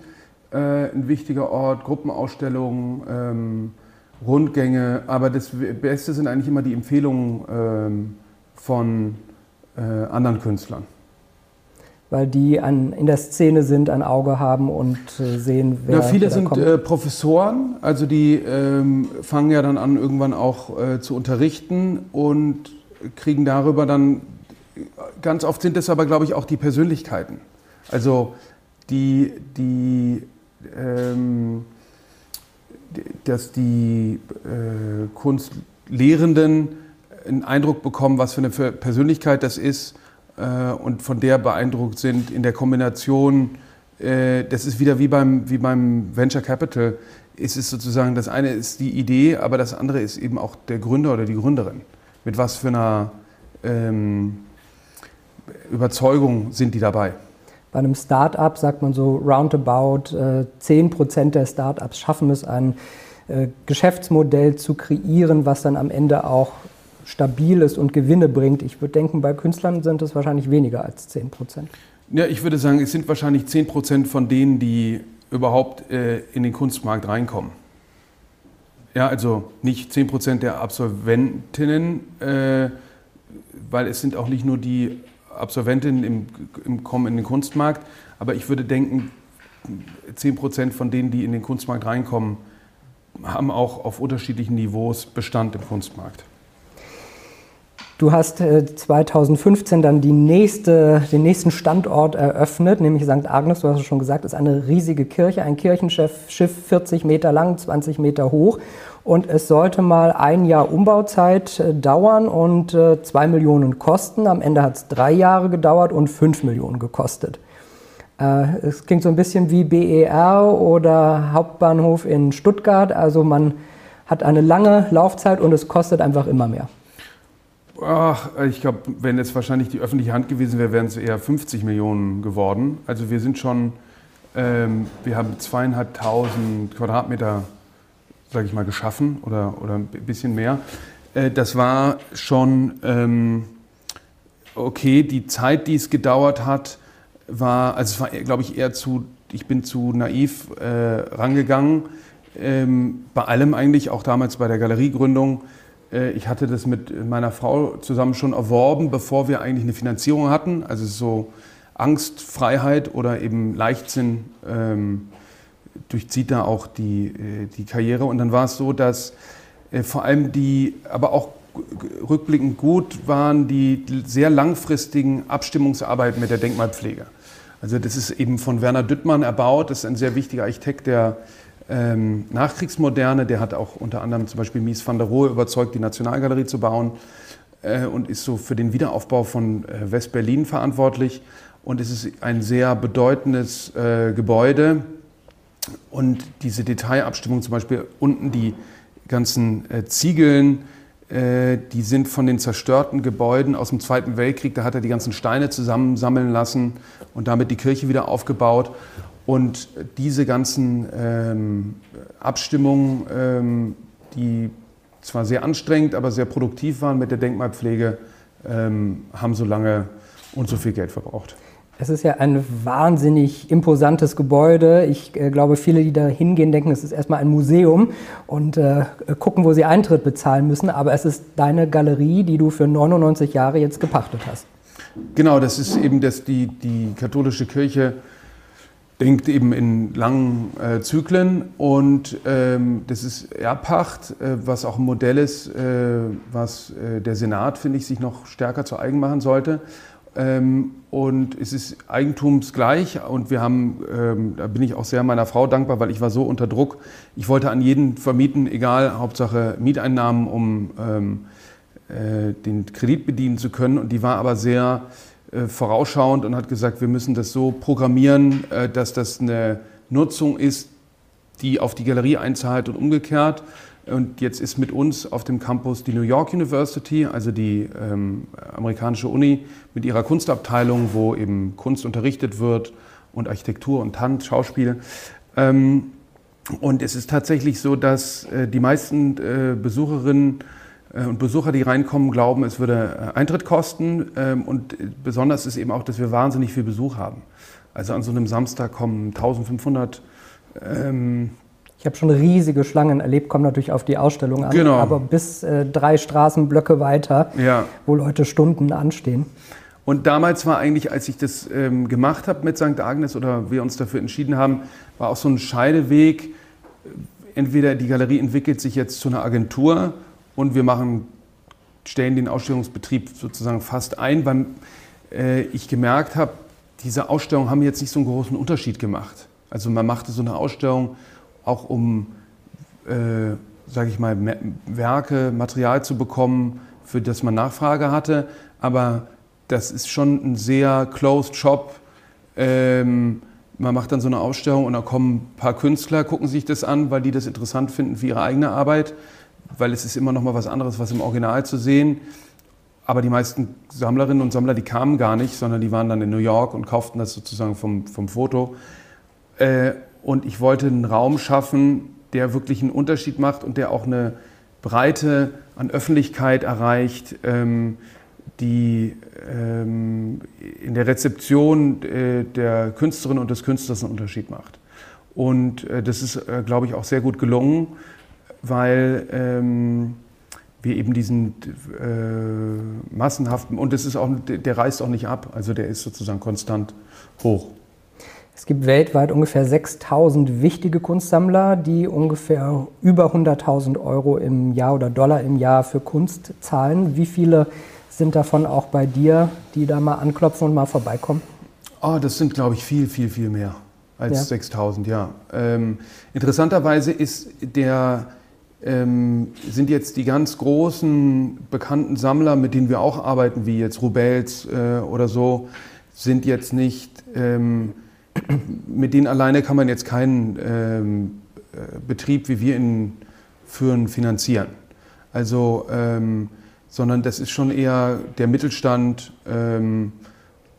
äh, ein wichtiger Ort, Gruppenausstellungen, ähm, Rundgänge. Aber das Beste sind eigentlich immer die Empfehlungen ähm, von äh, anderen Künstlern. Weil die an, in der Szene sind, ein Auge haben und äh, sehen, wer ja, Viele sind äh, Professoren, also die ähm, fangen ja dann an, irgendwann auch äh, zu unterrichten und kriegen darüber dann, ganz oft sind es aber, glaube ich, auch die Persönlichkeiten. Also die, die ähm, dass die äh, Kunstlehrenden einen Eindruck bekommen, was für eine Persönlichkeit das ist äh, und von der beeindruckt sind in der Kombination. Äh, das ist wieder wie beim, wie beim Venture Capital. Es ist sozusagen, das eine ist die Idee, aber das andere ist eben auch der Gründer oder die Gründerin. Mit was für einer ähm, Überzeugung sind die dabei? Bei einem Start-up sagt man so roundabout äh, 10 Prozent der Start-ups schaffen es, ein äh, Geschäftsmodell zu kreieren, was dann am Ende auch stabil ist und Gewinne bringt. Ich würde denken, bei Künstlern sind es wahrscheinlich weniger als 10 Prozent. Ja, ich würde sagen, es sind wahrscheinlich 10 Prozent von denen, die überhaupt äh, in den Kunstmarkt reinkommen. Ja, also nicht 10 Prozent der Absolventinnen, äh, weil es sind auch nicht nur die Absolventinnen im, im, kommen in den Kunstmarkt, aber ich würde denken, 10 Prozent von denen, die in den Kunstmarkt reinkommen, haben auch auf unterschiedlichen Niveaus Bestand im Kunstmarkt. Du hast 2015 äh, dann nächste, den nächsten Standort eröffnet, nämlich St. Agnes, du hast es schon gesagt, ist eine riesige Kirche, ein Kirchenschiff, 40 Meter lang, 20 Meter hoch. Und es sollte mal ein Jahr Umbauzeit äh, dauern und äh, zwei Millionen kosten. Am Ende hat es drei Jahre gedauert und fünf Millionen gekostet. Es klingt so ein bisschen wie BER oder Hauptbahnhof in Stuttgart. Also man hat eine lange Laufzeit und es kostet einfach immer mehr. Ach, ich glaube, wenn es wahrscheinlich die öffentliche Hand gewesen wäre, wären es eher 50 Millionen geworden. Also wir sind schon, ähm, wir haben zweieinhalbtausend Quadratmeter sage ich mal, geschaffen oder, oder ein bisschen mehr. Äh, das war schon ähm, okay. Die Zeit, die es gedauert hat, war, also es war, glaube ich, eher zu, ich bin zu naiv äh, rangegangen. Ähm, bei allem eigentlich, auch damals bei der Galeriegründung. Äh, ich hatte das mit meiner Frau zusammen schon erworben, bevor wir eigentlich eine Finanzierung hatten. Also so Angstfreiheit oder eben Leichtsinn. Ähm, durchzieht da auch die, äh, die Karriere. Und dann war es so, dass äh, vor allem die, aber auch rückblickend gut waren die sehr langfristigen Abstimmungsarbeiten mit der Denkmalpflege. Also das ist eben von Werner Düttmann erbaut, das ist ein sehr wichtiger Architekt der ähm, Nachkriegsmoderne, der hat auch unter anderem zum Beispiel Mies van der Rohe überzeugt, die Nationalgalerie zu bauen äh, und ist so für den Wiederaufbau von äh, West-Berlin verantwortlich. Und es ist ein sehr bedeutendes äh, Gebäude, und diese Detailabstimmung, zum Beispiel unten die ganzen äh, Ziegeln, äh, die sind von den zerstörten Gebäuden aus dem Zweiten Weltkrieg. Da hat er die ganzen Steine zusammensammeln lassen und damit die Kirche wieder aufgebaut. Und diese ganzen ähm, Abstimmungen, ähm, die zwar sehr anstrengend, aber sehr produktiv waren mit der Denkmalpflege, ähm, haben so lange und so viel Geld verbraucht. Es ist ja ein wahnsinnig imposantes Gebäude. Ich äh, glaube, viele, die da hingehen, denken, es ist erstmal ein Museum und äh, gucken, wo sie Eintritt bezahlen müssen. Aber es ist deine Galerie, die du für 99 Jahre jetzt gepachtet hast. Genau, das ist eben das, die, die katholische Kirche denkt eben in langen äh, Zyklen und ähm, das ist Erbpacht, äh, was auch ein Modell ist, äh, was äh, der Senat, finde ich, sich noch stärker zu eigen machen sollte. Ähm, und es ist eigentumsgleich und wir haben, ähm, da bin ich auch sehr meiner Frau dankbar, weil ich war so unter Druck. Ich wollte an jeden vermieten, egal, Hauptsache Mieteinnahmen, um ähm, äh, den Kredit bedienen zu können. Und die war aber sehr vorausschauend und hat gesagt, wir müssen das so programmieren, äh, dass das eine Nutzung ist, die auf die Galerie einzahlt und umgekehrt. Und jetzt ist mit uns auf dem Campus die New York University, also die ähm, amerikanische Uni mit ihrer Kunstabteilung, wo eben Kunst unterrichtet wird und Architektur und Tanz, Schauspiel. Ähm, und es ist tatsächlich so, dass äh, die meisten äh, Besucherinnen äh, und Besucher, die reinkommen, glauben, es würde äh, Eintritt kosten. Ähm, und besonders ist eben auch, dass wir wahnsinnig viel Besuch haben. Also an so einem Samstag kommen 1500 ähm, ich habe schon riesige Schlangen erlebt, kommt natürlich auf die Ausstellung an, genau. aber bis äh, drei Straßenblöcke weiter, ja. wo Leute Stunden anstehen. Und damals war eigentlich, als ich das ähm, gemacht habe mit St. Agnes oder wir uns dafür entschieden haben, war auch so ein Scheideweg. Entweder die Galerie entwickelt sich jetzt zu einer Agentur und wir machen, stellen den Ausstellungsbetrieb sozusagen fast ein, weil äh, ich gemerkt habe, diese Ausstellungen haben jetzt nicht so einen großen Unterschied gemacht. Also man machte so eine Ausstellung auch um, äh, sage ich mal, Werke, Material zu bekommen, für das man Nachfrage hatte. Aber das ist schon ein sehr closed Shop. Ähm, man macht dann so eine Ausstellung und da kommen ein paar Künstler, gucken sich das an, weil die das interessant finden für ihre eigene Arbeit, weil es ist immer noch mal was anderes, was im Original zu sehen. Aber die meisten Sammlerinnen und Sammler, die kamen gar nicht, sondern die waren dann in New York und kauften das sozusagen vom, vom Foto. Äh, und ich wollte einen Raum schaffen, der wirklich einen Unterschied macht und der auch eine Breite an Öffentlichkeit erreicht, ähm, die ähm, in der Rezeption äh, der Künstlerin und des Künstlers einen Unterschied macht. Und äh, das ist, glaube ich, auch sehr gut gelungen, weil ähm, wir eben diesen äh, massenhaften, und das ist auch, der reißt auch nicht ab, also der ist sozusagen konstant hoch. Es gibt weltweit ungefähr 6000 wichtige Kunstsammler, die ungefähr über 100.000 Euro im Jahr oder Dollar im Jahr für Kunst zahlen. Wie viele sind davon auch bei dir, die da mal anklopfen und mal vorbeikommen? Oh, das sind, glaube ich, viel, viel, viel mehr als ja. 6000, ja. Ähm, interessanterweise ist der, ähm, sind jetzt die ganz großen bekannten Sammler, mit denen wir auch arbeiten, wie jetzt Rubels äh, oder so, sind jetzt nicht, ähm, mit denen alleine kann man jetzt keinen ähm, äh, Betrieb, wie wir ihn führen, finanzieren. Also ähm, sondern das ist schon eher der Mittelstand, ähm,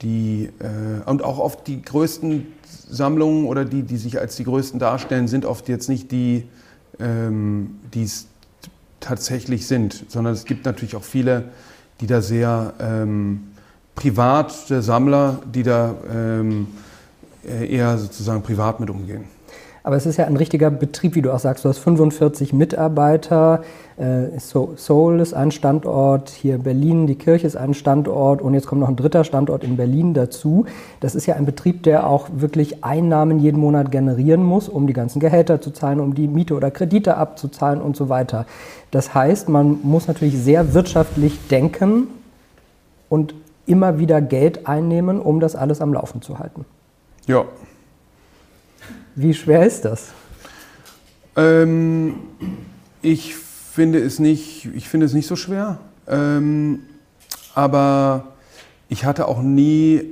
die, äh, und auch oft die größten Sammlungen oder die, die sich als die größten darstellen, sind oft jetzt nicht die, ähm, die es tatsächlich sind, sondern es gibt natürlich auch viele, die da sehr ähm, private Sammler, die da ähm, eher sozusagen privat mit umgehen. Aber es ist ja ein richtiger Betrieb, wie du auch sagst. Du hast 45 Mitarbeiter. Äh, Seoul ist ein Standort, hier Berlin, die Kirche ist ein Standort und jetzt kommt noch ein dritter Standort in Berlin dazu. Das ist ja ein Betrieb, der auch wirklich Einnahmen jeden Monat generieren muss, um die ganzen Gehälter zu zahlen, um die Miete oder Kredite abzuzahlen und so weiter. Das heißt, man muss natürlich sehr wirtschaftlich denken und immer wieder Geld einnehmen, um das alles am Laufen zu halten. Ja, wie schwer ist das? Ähm, ich finde es nicht, ich finde es nicht so schwer. Ähm, aber ich hatte auch nie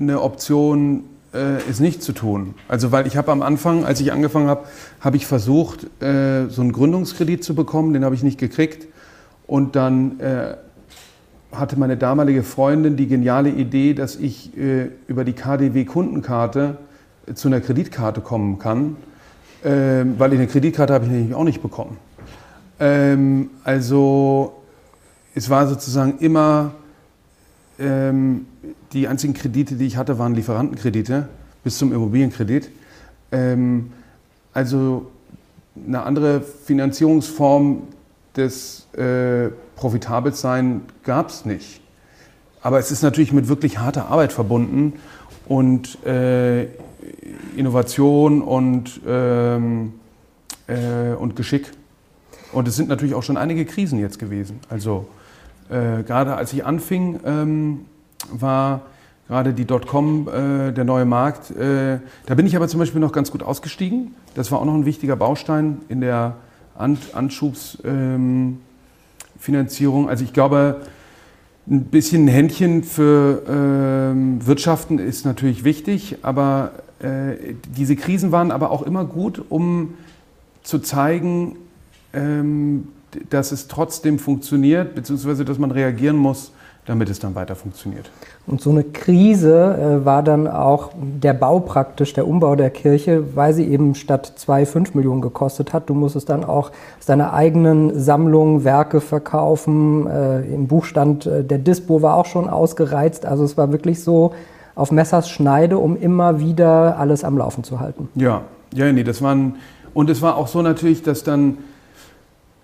eine Option, äh, es nicht zu tun. Also weil ich habe am Anfang, als ich angefangen habe, habe ich versucht, äh, so einen Gründungskredit zu bekommen, den habe ich nicht gekriegt. Und dann äh, hatte meine damalige Freundin die geniale Idee, dass ich äh, über die KDW Kundenkarte zu einer Kreditkarte kommen kann, ähm, weil eine Kreditkarte habe ich nämlich auch nicht bekommen. Ähm, also es war sozusagen immer, ähm, die einzigen Kredite, die ich hatte, waren Lieferantenkredite bis zum Immobilienkredit. Ähm, also eine andere Finanzierungsform des äh, Profitabelsein gab es nicht. Aber es ist natürlich mit wirklich harter Arbeit verbunden und äh, Innovation und, ähm, äh, und Geschick. Und es sind natürlich auch schon einige Krisen jetzt gewesen. Also äh, gerade als ich anfing, ähm, war gerade die Dotcom äh, der neue Markt. Äh, da bin ich aber zum Beispiel noch ganz gut ausgestiegen. Das war auch noch ein wichtiger Baustein in der An Anschubsfinanzierung. Ähm, also ich glaube, ein bisschen ein Händchen für ähm, Wirtschaften ist natürlich wichtig, aber äh, diese Krisen waren aber auch immer gut, um zu zeigen, ähm, dass es trotzdem funktioniert, beziehungsweise dass man reagieren muss, damit es dann weiter funktioniert. Und so eine Krise äh, war dann auch der Bau praktisch, der Umbau der Kirche, weil sie eben statt 2,5 Millionen gekostet hat. Du musstest dann auch aus deiner eigenen Sammlung Werke verkaufen. Äh, Im Buchstand äh, der Dispo war auch schon ausgereizt. Also es war wirklich so, auf Messers Schneide, um immer wieder alles am Laufen zu halten. Ja, ja, nee, das waren und es war auch so natürlich, dass dann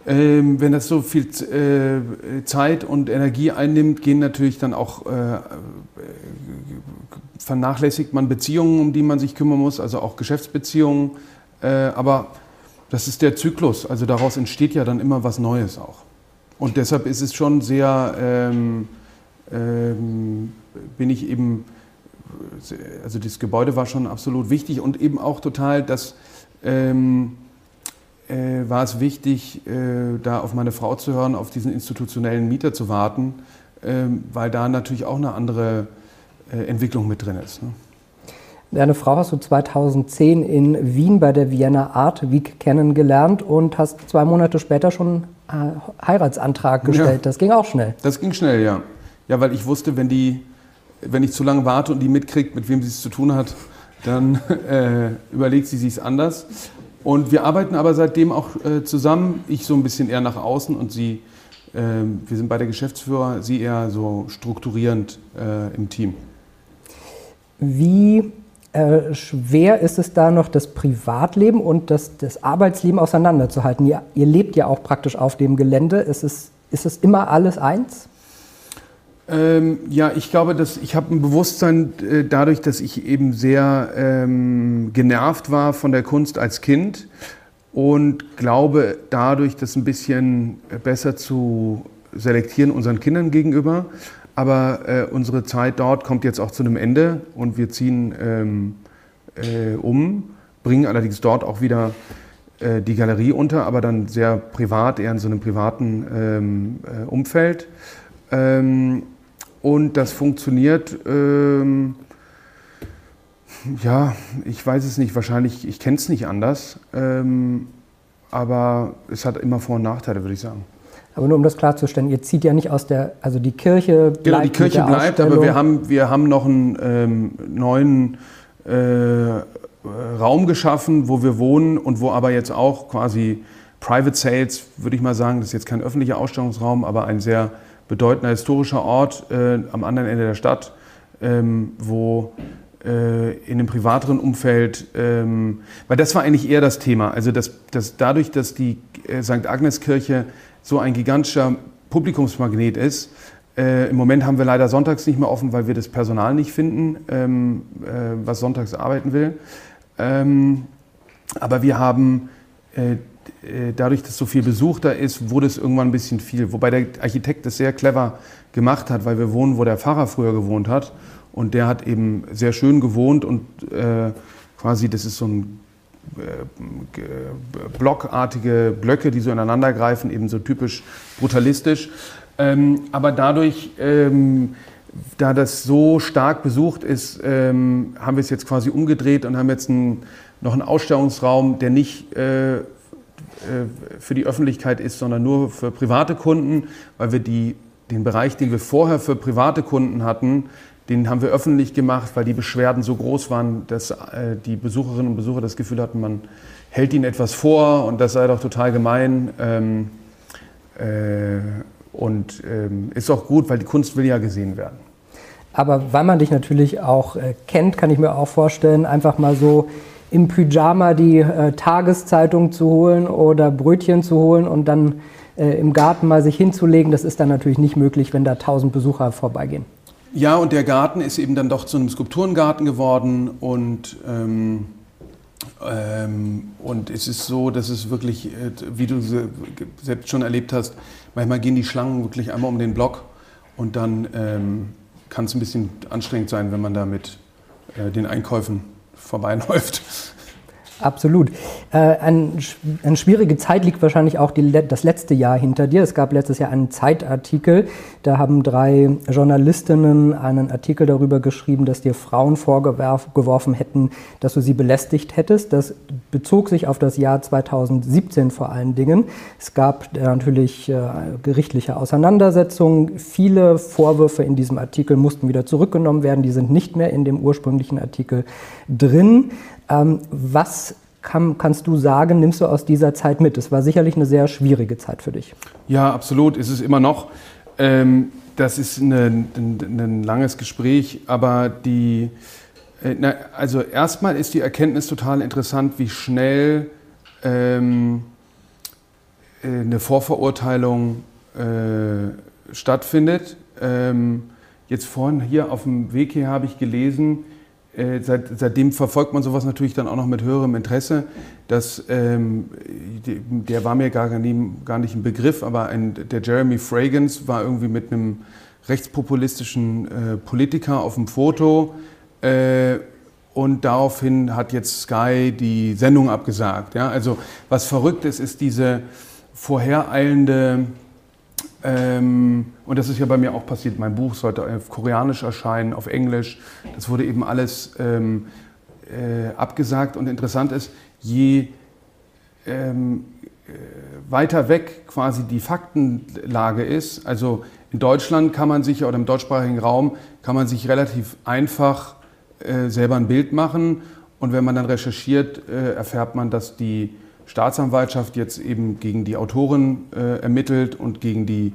Ähm, wenn das so viel äh, Zeit und Energie einnimmt, gehen natürlich dann auch äh, vernachlässigt man Beziehungen, um die man sich kümmern muss, also auch Geschäftsbeziehungen. Äh, aber das ist der Zyklus, also daraus entsteht ja dann immer was Neues auch. Und deshalb ist es schon sehr, ähm, ähm, bin ich eben, also das Gebäude war schon absolut wichtig und eben auch total, dass ähm, äh, war es wichtig, äh, da auf meine Frau zu hören, auf diesen institutionellen Mieter zu warten, äh, weil da natürlich auch eine andere äh, Entwicklung mit drin ist. Ne? Deine Frau hast du 2010 in Wien bei der Vienna Art Week kennengelernt und hast zwei Monate später schon einen äh, Heiratsantrag gestellt. Ja, das ging auch schnell. Das ging schnell, ja. Ja, weil ich wusste, wenn, die, wenn ich zu lange warte und die mitkriegt, mit wem sie es zu tun hat, dann äh, überlegt sie sich anders. Und wir arbeiten aber seitdem auch äh, zusammen. Ich so ein bisschen eher nach außen und sie, äh, wir sind beide Geschäftsführer, sie eher so strukturierend äh, im Team. Wie äh, schwer ist es da noch, das Privatleben und das, das Arbeitsleben auseinanderzuhalten? Ihr, ihr, lebt ja auch praktisch auf dem Gelände. Ist es, ist es immer alles eins? Ähm, ja, ich glaube, dass ich habe ein Bewusstsein äh, dadurch, dass ich eben sehr ähm, genervt war von der Kunst als Kind und glaube dadurch, das ein bisschen besser zu selektieren unseren Kindern gegenüber. Aber äh, unsere Zeit dort kommt jetzt auch zu einem Ende und wir ziehen ähm, äh, um, bringen allerdings dort auch wieder äh, die Galerie unter, aber dann sehr privat, eher in so einem privaten ähm, äh, Umfeld. Ähm, und das funktioniert, ähm, ja, ich weiß es nicht, wahrscheinlich, ich kenne es nicht anders, ähm, aber es hat immer Vor- und Nachteile, würde ich sagen. Aber nur um das klarzustellen, ihr zieht ja nicht aus der, also die Kirche bleibt. Genau, die Kirche bleibt, aber wir haben, wir haben noch einen ähm, neuen äh, Raum geschaffen, wo wir wohnen und wo aber jetzt auch quasi Private Sales, würde ich mal sagen, das ist jetzt kein öffentlicher Ausstellungsraum, aber ein sehr bedeutender historischer Ort äh, am anderen Ende der Stadt, ähm, wo äh, in einem privateren Umfeld, ähm, weil das war eigentlich eher das Thema, also dass, dass dadurch, dass die äh, St. Agnes Kirche so ein gigantischer Publikumsmagnet ist. Äh, Im Moment haben wir leider sonntags nicht mehr offen, weil wir das Personal nicht finden, ähm, äh, was sonntags arbeiten will. Ähm, aber wir haben, äh, dadurch, dass so viel Besuch da ist, wurde es irgendwann ein bisschen viel. Wobei der Architekt das sehr clever gemacht hat, weil wir wohnen, wo der Pfarrer früher gewohnt hat. Und der hat eben sehr schön gewohnt und äh, quasi, das ist so ein äh, blockartige Blöcke, die so ineinander greifen, eben so typisch brutalistisch. Ähm, aber dadurch, ähm, da das so stark besucht ist, ähm, haben wir es jetzt quasi umgedreht und haben jetzt ein, noch einen Ausstellungsraum, der nicht äh, äh, für die Öffentlichkeit ist, sondern nur für private Kunden, weil wir die, den Bereich, den wir vorher für private Kunden hatten, den haben wir öffentlich gemacht, weil die Beschwerden so groß waren, dass äh, die Besucherinnen und Besucher das Gefühl hatten, man hält ihnen etwas vor und das sei doch total gemein. Ähm, äh, und ähm, ist auch gut, weil die Kunst will ja gesehen werden. Aber weil man dich natürlich auch äh, kennt, kann ich mir auch vorstellen, einfach mal so im Pyjama die äh, Tageszeitung zu holen oder Brötchen zu holen und dann äh, im Garten mal sich hinzulegen, das ist dann natürlich nicht möglich, wenn da tausend Besucher vorbeigehen. Ja, und der Garten ist eben dann doch zu einem Skulpturengarten geworden und, ähm, ähm, und es ist so, dass es wirklich, äh, wie du selbst schon erlebt hast, manchmal gehen die Schlangen wirklich einmal um den Block und dann ähm, kann es ein bisschen anstrengend sein, wenn man da mit äh, den Einkäufen vorbeiläuft. Absolut. Äh, ein, eine schwierige Zeit liegt wahrscheinlich auch die, das letzte Jahr hinter dir. Es gab letztes Jahr einen Zeitartikel, da haben drei Journalistinnen einen Artikel darüber geschrieben, dass dir Frauen vorgeworfen hätten, dass du sie belästigt hättest. Das bezog sich auf das Jahr 2017 vor allen Dingen. Es gab natürlich äh, gerichtliche Auseinandersetzungen. Viele Vorwürfe in diesem Artikel mussten wieder zurückgenommen werden. Die sind nicht mehr in dem ursprünglichen Artikel drin. Ähm, was kann, kannst du sagen, nimmst du aus dieser Zeit mit? Es war sicherlich eine sehr schwierige Zeit für dich. Ja, absolut. Ist es immer noch. Ähm, das ist ein, langes Gespräch, aber die, äh, na, also erstmal ist die Erkenntnis total interessant, wie schnell ähm, äh, eine Vorverurteilung äh, stattfindet. Ähm, jetzt vorhin hier auf dem Weg hier habe ich gelesen, äh, seit, seitdem verfolgt man sowas natürlich dann auch noch mit höherem Interesse. Dass, ähm, der war mir gar, nie, gar nicht ein Begriff, aber ein, der Jeremy Fragans war irgendwie mit einem rechtspopulistischen äh, Politiker auf dem Foto. Äh, und daraufhin hat jetzt Sky die Sendung abgesagt. Ja? Also was verrückt ist, ist diese vorhereilende ähm, und das ist ja bei mir auch passiert. Mein Buch sollte auf Koreanisch erscheinen, auf Englisch. Das wurde eben alles ähm, äh, abgesagt. Und interessant ist, je ähm, äh, weiter weg quasi die Faktenlage ist, also in Deutschland kann man sich oder im deutschsprachigen Raum kann man sich relativ einfach äh, selber ein Bild machen. Und wenn man dann recherchiert, äh, erfährt man, dass die Staatsanwaltschaft jetzt eben gegen die Autoren äh, ermittelt und gegen die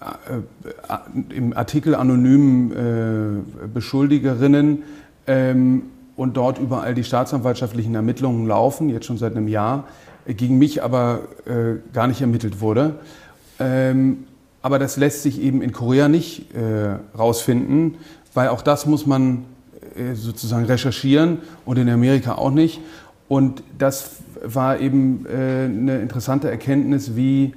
äh, äh, im Artikel anonymen äh, Beschuldigerinnen ähm, und dort überall die staatsanwaltschaftlichen Ermittlungen laufen, jetzt schon seit einem Jahr, gegen mich aber äh, gar nicht ermittelt wurde. Ähm, aber das lässt sich eben in Korea nicht äh, rausfinden, weil auch das muss man sozusagen recherchieren und in Amerika auch nicht. Und das war eben äh, eine interessante Erkenntnis, wie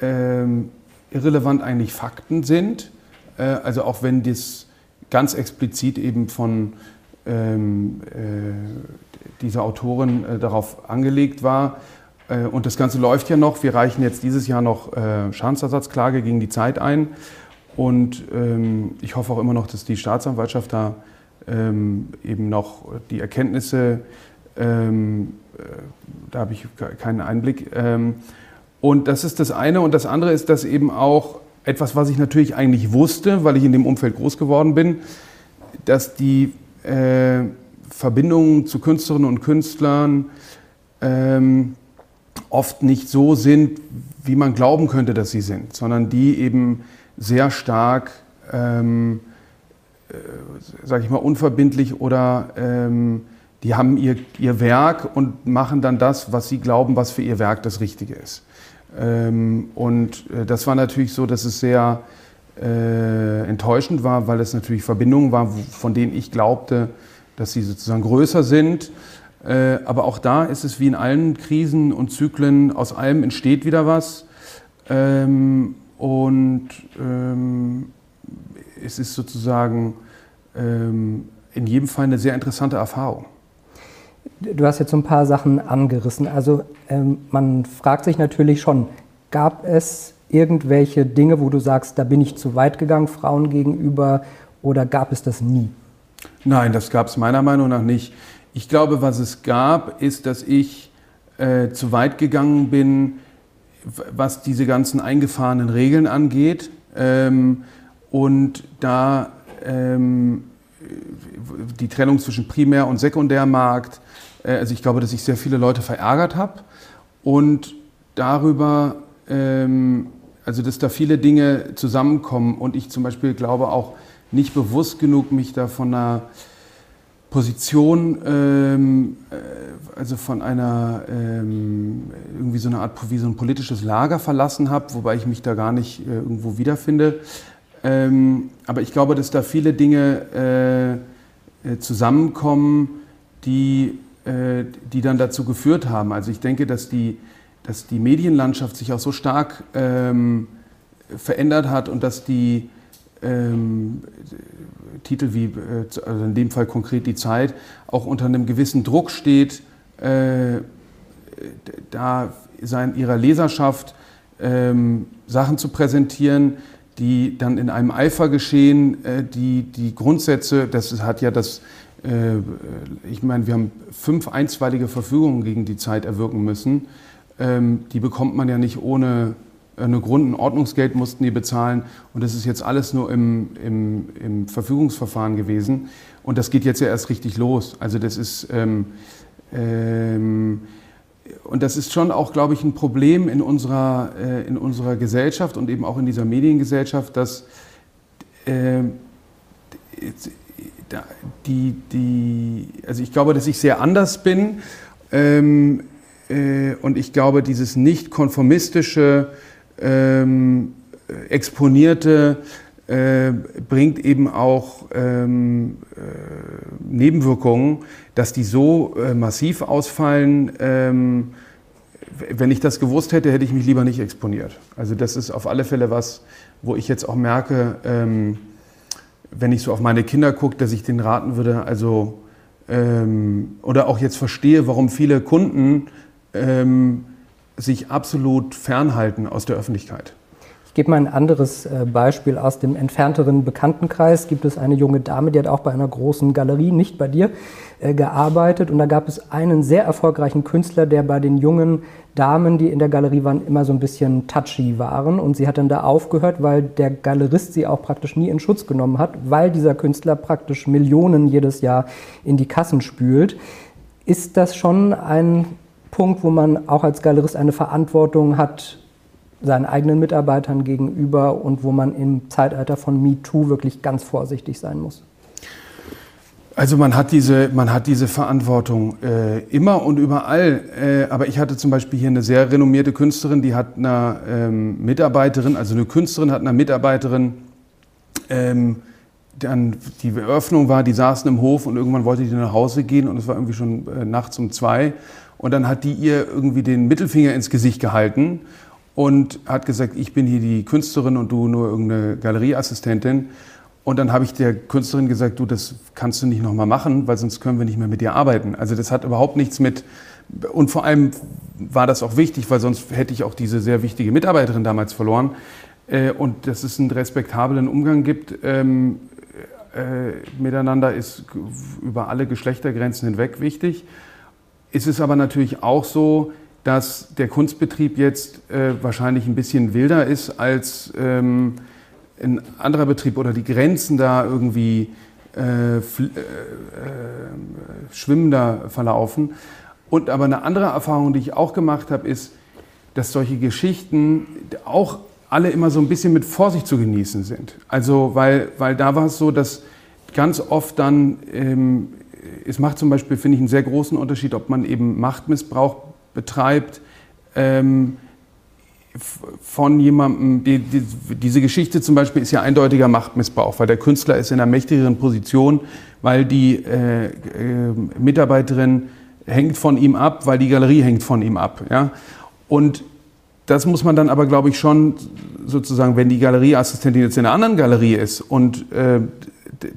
ähm, irrelevant eigentlich Fakten sind. Äh, also auch wenn das ganz explizit eben von ähm, äh, dieser Autorin äh, darauf angelegt war. Äh, und das Ganze läuft ja noch. Wir reichen jetzt dieses Jahr noch Schadensersatzklage gegen die Zeit ein. Und ähm, ich hoffe auch immer noch, dass die Staatsanwaltschaft da ähm, eben noch die Erkenntnisse ähm, äh, da habe ich keinen Einblick. Ähm, und das ist das eine. Und das andere ist, dass eben auch etwas, was ich natürlich eigentlich wusste, weil ich in dem Umfeld groß geworden bin, dass die äh, Verbindungen zu Künstlerinnen und Künstlern ähm, oft nicht so sind, wie man glauben könnte, dass sie sind, sondern die eben sehr stark, ähm, äh, sage ich mal, unverbindlich oder ähm, die haben ihr, ihr Werk und machen dann das, was sie glauben, was für ihr Werk das Richtige ist. Ähm, und äh, das war natürlich so, dass es sehr äh, enttäuschend war, weil es natürlich Verbindungen waren, von denen ich glaubte, dass sie sozusagen größer sind. Äh, aber auch da ist es wie in allen Krisen und Zyklen, aus allem entsteht wieder was. Ähm, und ähm, es ist sozusagen ähm, in jedem Fall eine sehr interessante Erfahrung. Du hast jetzt so ein paar Sachen angerissen. Also ähm, man fragt sich natürlich schon, gab es irgendwelche Dinge, wo du sagst, da bin ich zu weit gegangen Frauen gegenüber oder gab es das nie? Nein, das gab es meiner Meinung nach nicht. Ich glaube, was es gab, ist, dass ich äh, zu weit gegangen bin, was diese ganzen eingefahrenen Regeln angeht. Ähm, und da ähm, die Trennung zwischen Primär- und Sekundärmarkt, also ich glaube, dass ich sehr viele Leute verärgert habe und darüber, ähm, also dass da viele Dinge zusammenkommen und ich zum Beispiel glaube auch nicht bewusst genug mich da von einer Position, ähm, äh, also von einer ähm, irgendwie so eine Art wie so ein politisches Lager verlassen habe, wobei ich mich da gar nicht äh, irgendwo wiederfinde. Ähm, aber ich glaube, dass da viele Dinge äh, äh zusammenkommen, die äh, die dann dazu geführt haben. Also ich denke, dass die, dass die Medienlandschaft sich auch so stark ähm, verändert hat und dass die ähm, Titel wie, äh, also in dem Fall konkret die Zeit, auch unter einem gewissen Druck steht, äh, da sein, ihrer Leserschaft ähm, Sachen zu präsentieren, die dann in einem Eifer geschehen, äh, die die Grundsätze, das hat ja das äh, ich meine, wir haben fünf einstweilige Verfügungen gegen die Zeit erwirken müssen. Ähm, die bekommt man ja nicht ohne eine Grund, ein Ordnungsgeld mussten die bezahlen und das ist jetzt alles nur im, im, im, Verfügungsverfahren gewesen und das geht jetzt ja erst richtig los. Also das ist ähm, ähm, und das ist schon auch, glaube ich, ein Problem in unserer, äh, in unserer Gesellschaft und eben auch in dieser Mediengesellschaft, dass äh, die, die, also ich glaube, dass ich sehr anders bin. Ähm, äh, und ich glaube, dieses nicht konformistische, ähm, exponierte äh, bringt eben auch ähm, äh, Nebenwirkungen, dass die so äh, massiv ausfallen. Ähm, wenn ich das gewusst hätte, hätte ich mich lieber nicht exponiert. Also das ist auf alle Fälle was, wo ich jetzt auch merke, ähm, wenn ich so auf meine Kinder gucke, dass ich denen raten würde, also ähm, oder auch jetzt verstehe, warum viele Kunden ähm, sich absolut fernhalten aus der Öffentlichkeit. Gebe mal ein anderes äh, Beispiel aus dem entfernteren Bekanntenkreis. Gibt es eine junge Dame, die hat auch bei einer großen Galerie, nicht bei dir, äh, gearbeitet. Und da gab es einen sehr erfolgreichen Künstler, der bei den jungen Damen, die in der Galerie waren, immer so ein bisschen touchy waren. Und sie hat dann da aufgehört, weil der Galerist sie auch praktisch nie in Schutz genommen hat, weil dieser Künstler praktisch Millionen jedes Jahr in die Kassen spült. Ist das schon ein Punkt, wo man auch als Galerist eine Verantwortung hat, seinen eigenen Mitarbeitern gegenüber und wo man im Zeitalter von MeToo wirklich ganz vorsichtig sein muss? Also man hat diese, man hat diese Verantwortung äh, immer und überall. Äh, aber ich hatte zum Beispiel hier eine sehr renommierte Künstlerin, die hat eine ähm, Mitarbeiterin, also eine Künstlerin hat eine Mitarbeiterin, ähm, dann die Eröffnung war, die saßen im Hof und irgendwann wollte die nach Hause gehen und es war irgendwie schon äh, nachts um zwei. Und dann hat die ihr irgendwie den Mittelfinger ins Gesicht gehalten und hat gesagt, ich bin hier die Künstlerin und du nur irgendeine Galerieassistentin. Und dann habe ich der Künstlerin gesagt, du, das kannst du nicht nochmal machen, weil sonst können wir nicht mehr mit dir arbeiten. Also das hat überhaupt nichts mit, und vor allem war das auch wichtig, weil sonst hätte ich auch diese sehr wichtige Mitarbeiterin damals verloren. Äh, und dass es einen respektablen Umgang gibt ähm, äh, miteinander, ist über alle Geschlechtergrenzen hinweg wichtig. Es ist aber natürlich auch so, dass der Kunstbetrieb jetzt äh, wahrscheinlich ein bisschen wilder ist als ähm, ein anderer Betrieb oder die Grenzen da irgendwie äh, äh, äh, schwimmender verlaufen. Und aber eine andere Erfahrung, die ich auch gemacht habe, ist, dass solche Geschichten auch alle immer so ein bisschen mit Vorsicht zu genießen sind. Also, weil, weil da war es so, dass ganz oft dann, ähm, es macht zum Beispiel, finde ich, einen sehr großen Unterschied, ob man eben Machtmissbrauch betreibt ähm, von jemandem, die, die, diese Geschichte zum Beispiel ist ja eindeutiger Machtmissbrauch, weil der Künstler ist in einer mächtigeren Position, weil die äh, äh, Mitarbeiterin hängt von ihm ab, weil die Galerie hängt von ihm ab. Ja? Und das muss man dann aber, glaube ich, schon sozusagen, wenn die Galerieassistentin jetzt in einer anderen Galerie ist und äh,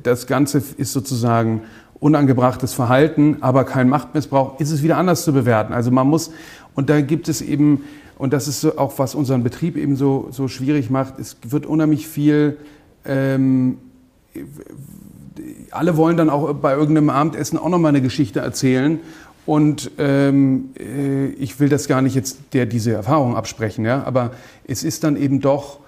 das Ganze ist sozusagen unangebrachtes Verhalten, aber kein Machtmissbrauch, ist es wieder anders zu bewerten. Also man muss, und da gibt es eben, und das ist auch, was unseren Betrieb eben so, so schwierig macht, es wird unheimlich viel, ähm, alle wollen dann auch bei irgendeinem Abendessen auch nochmal eine Geschichte erzählen. Und ähm, äh, ich will das gar nicht jetzt der diese Erfahrung absprechen, ja, aber es ist dann eben doch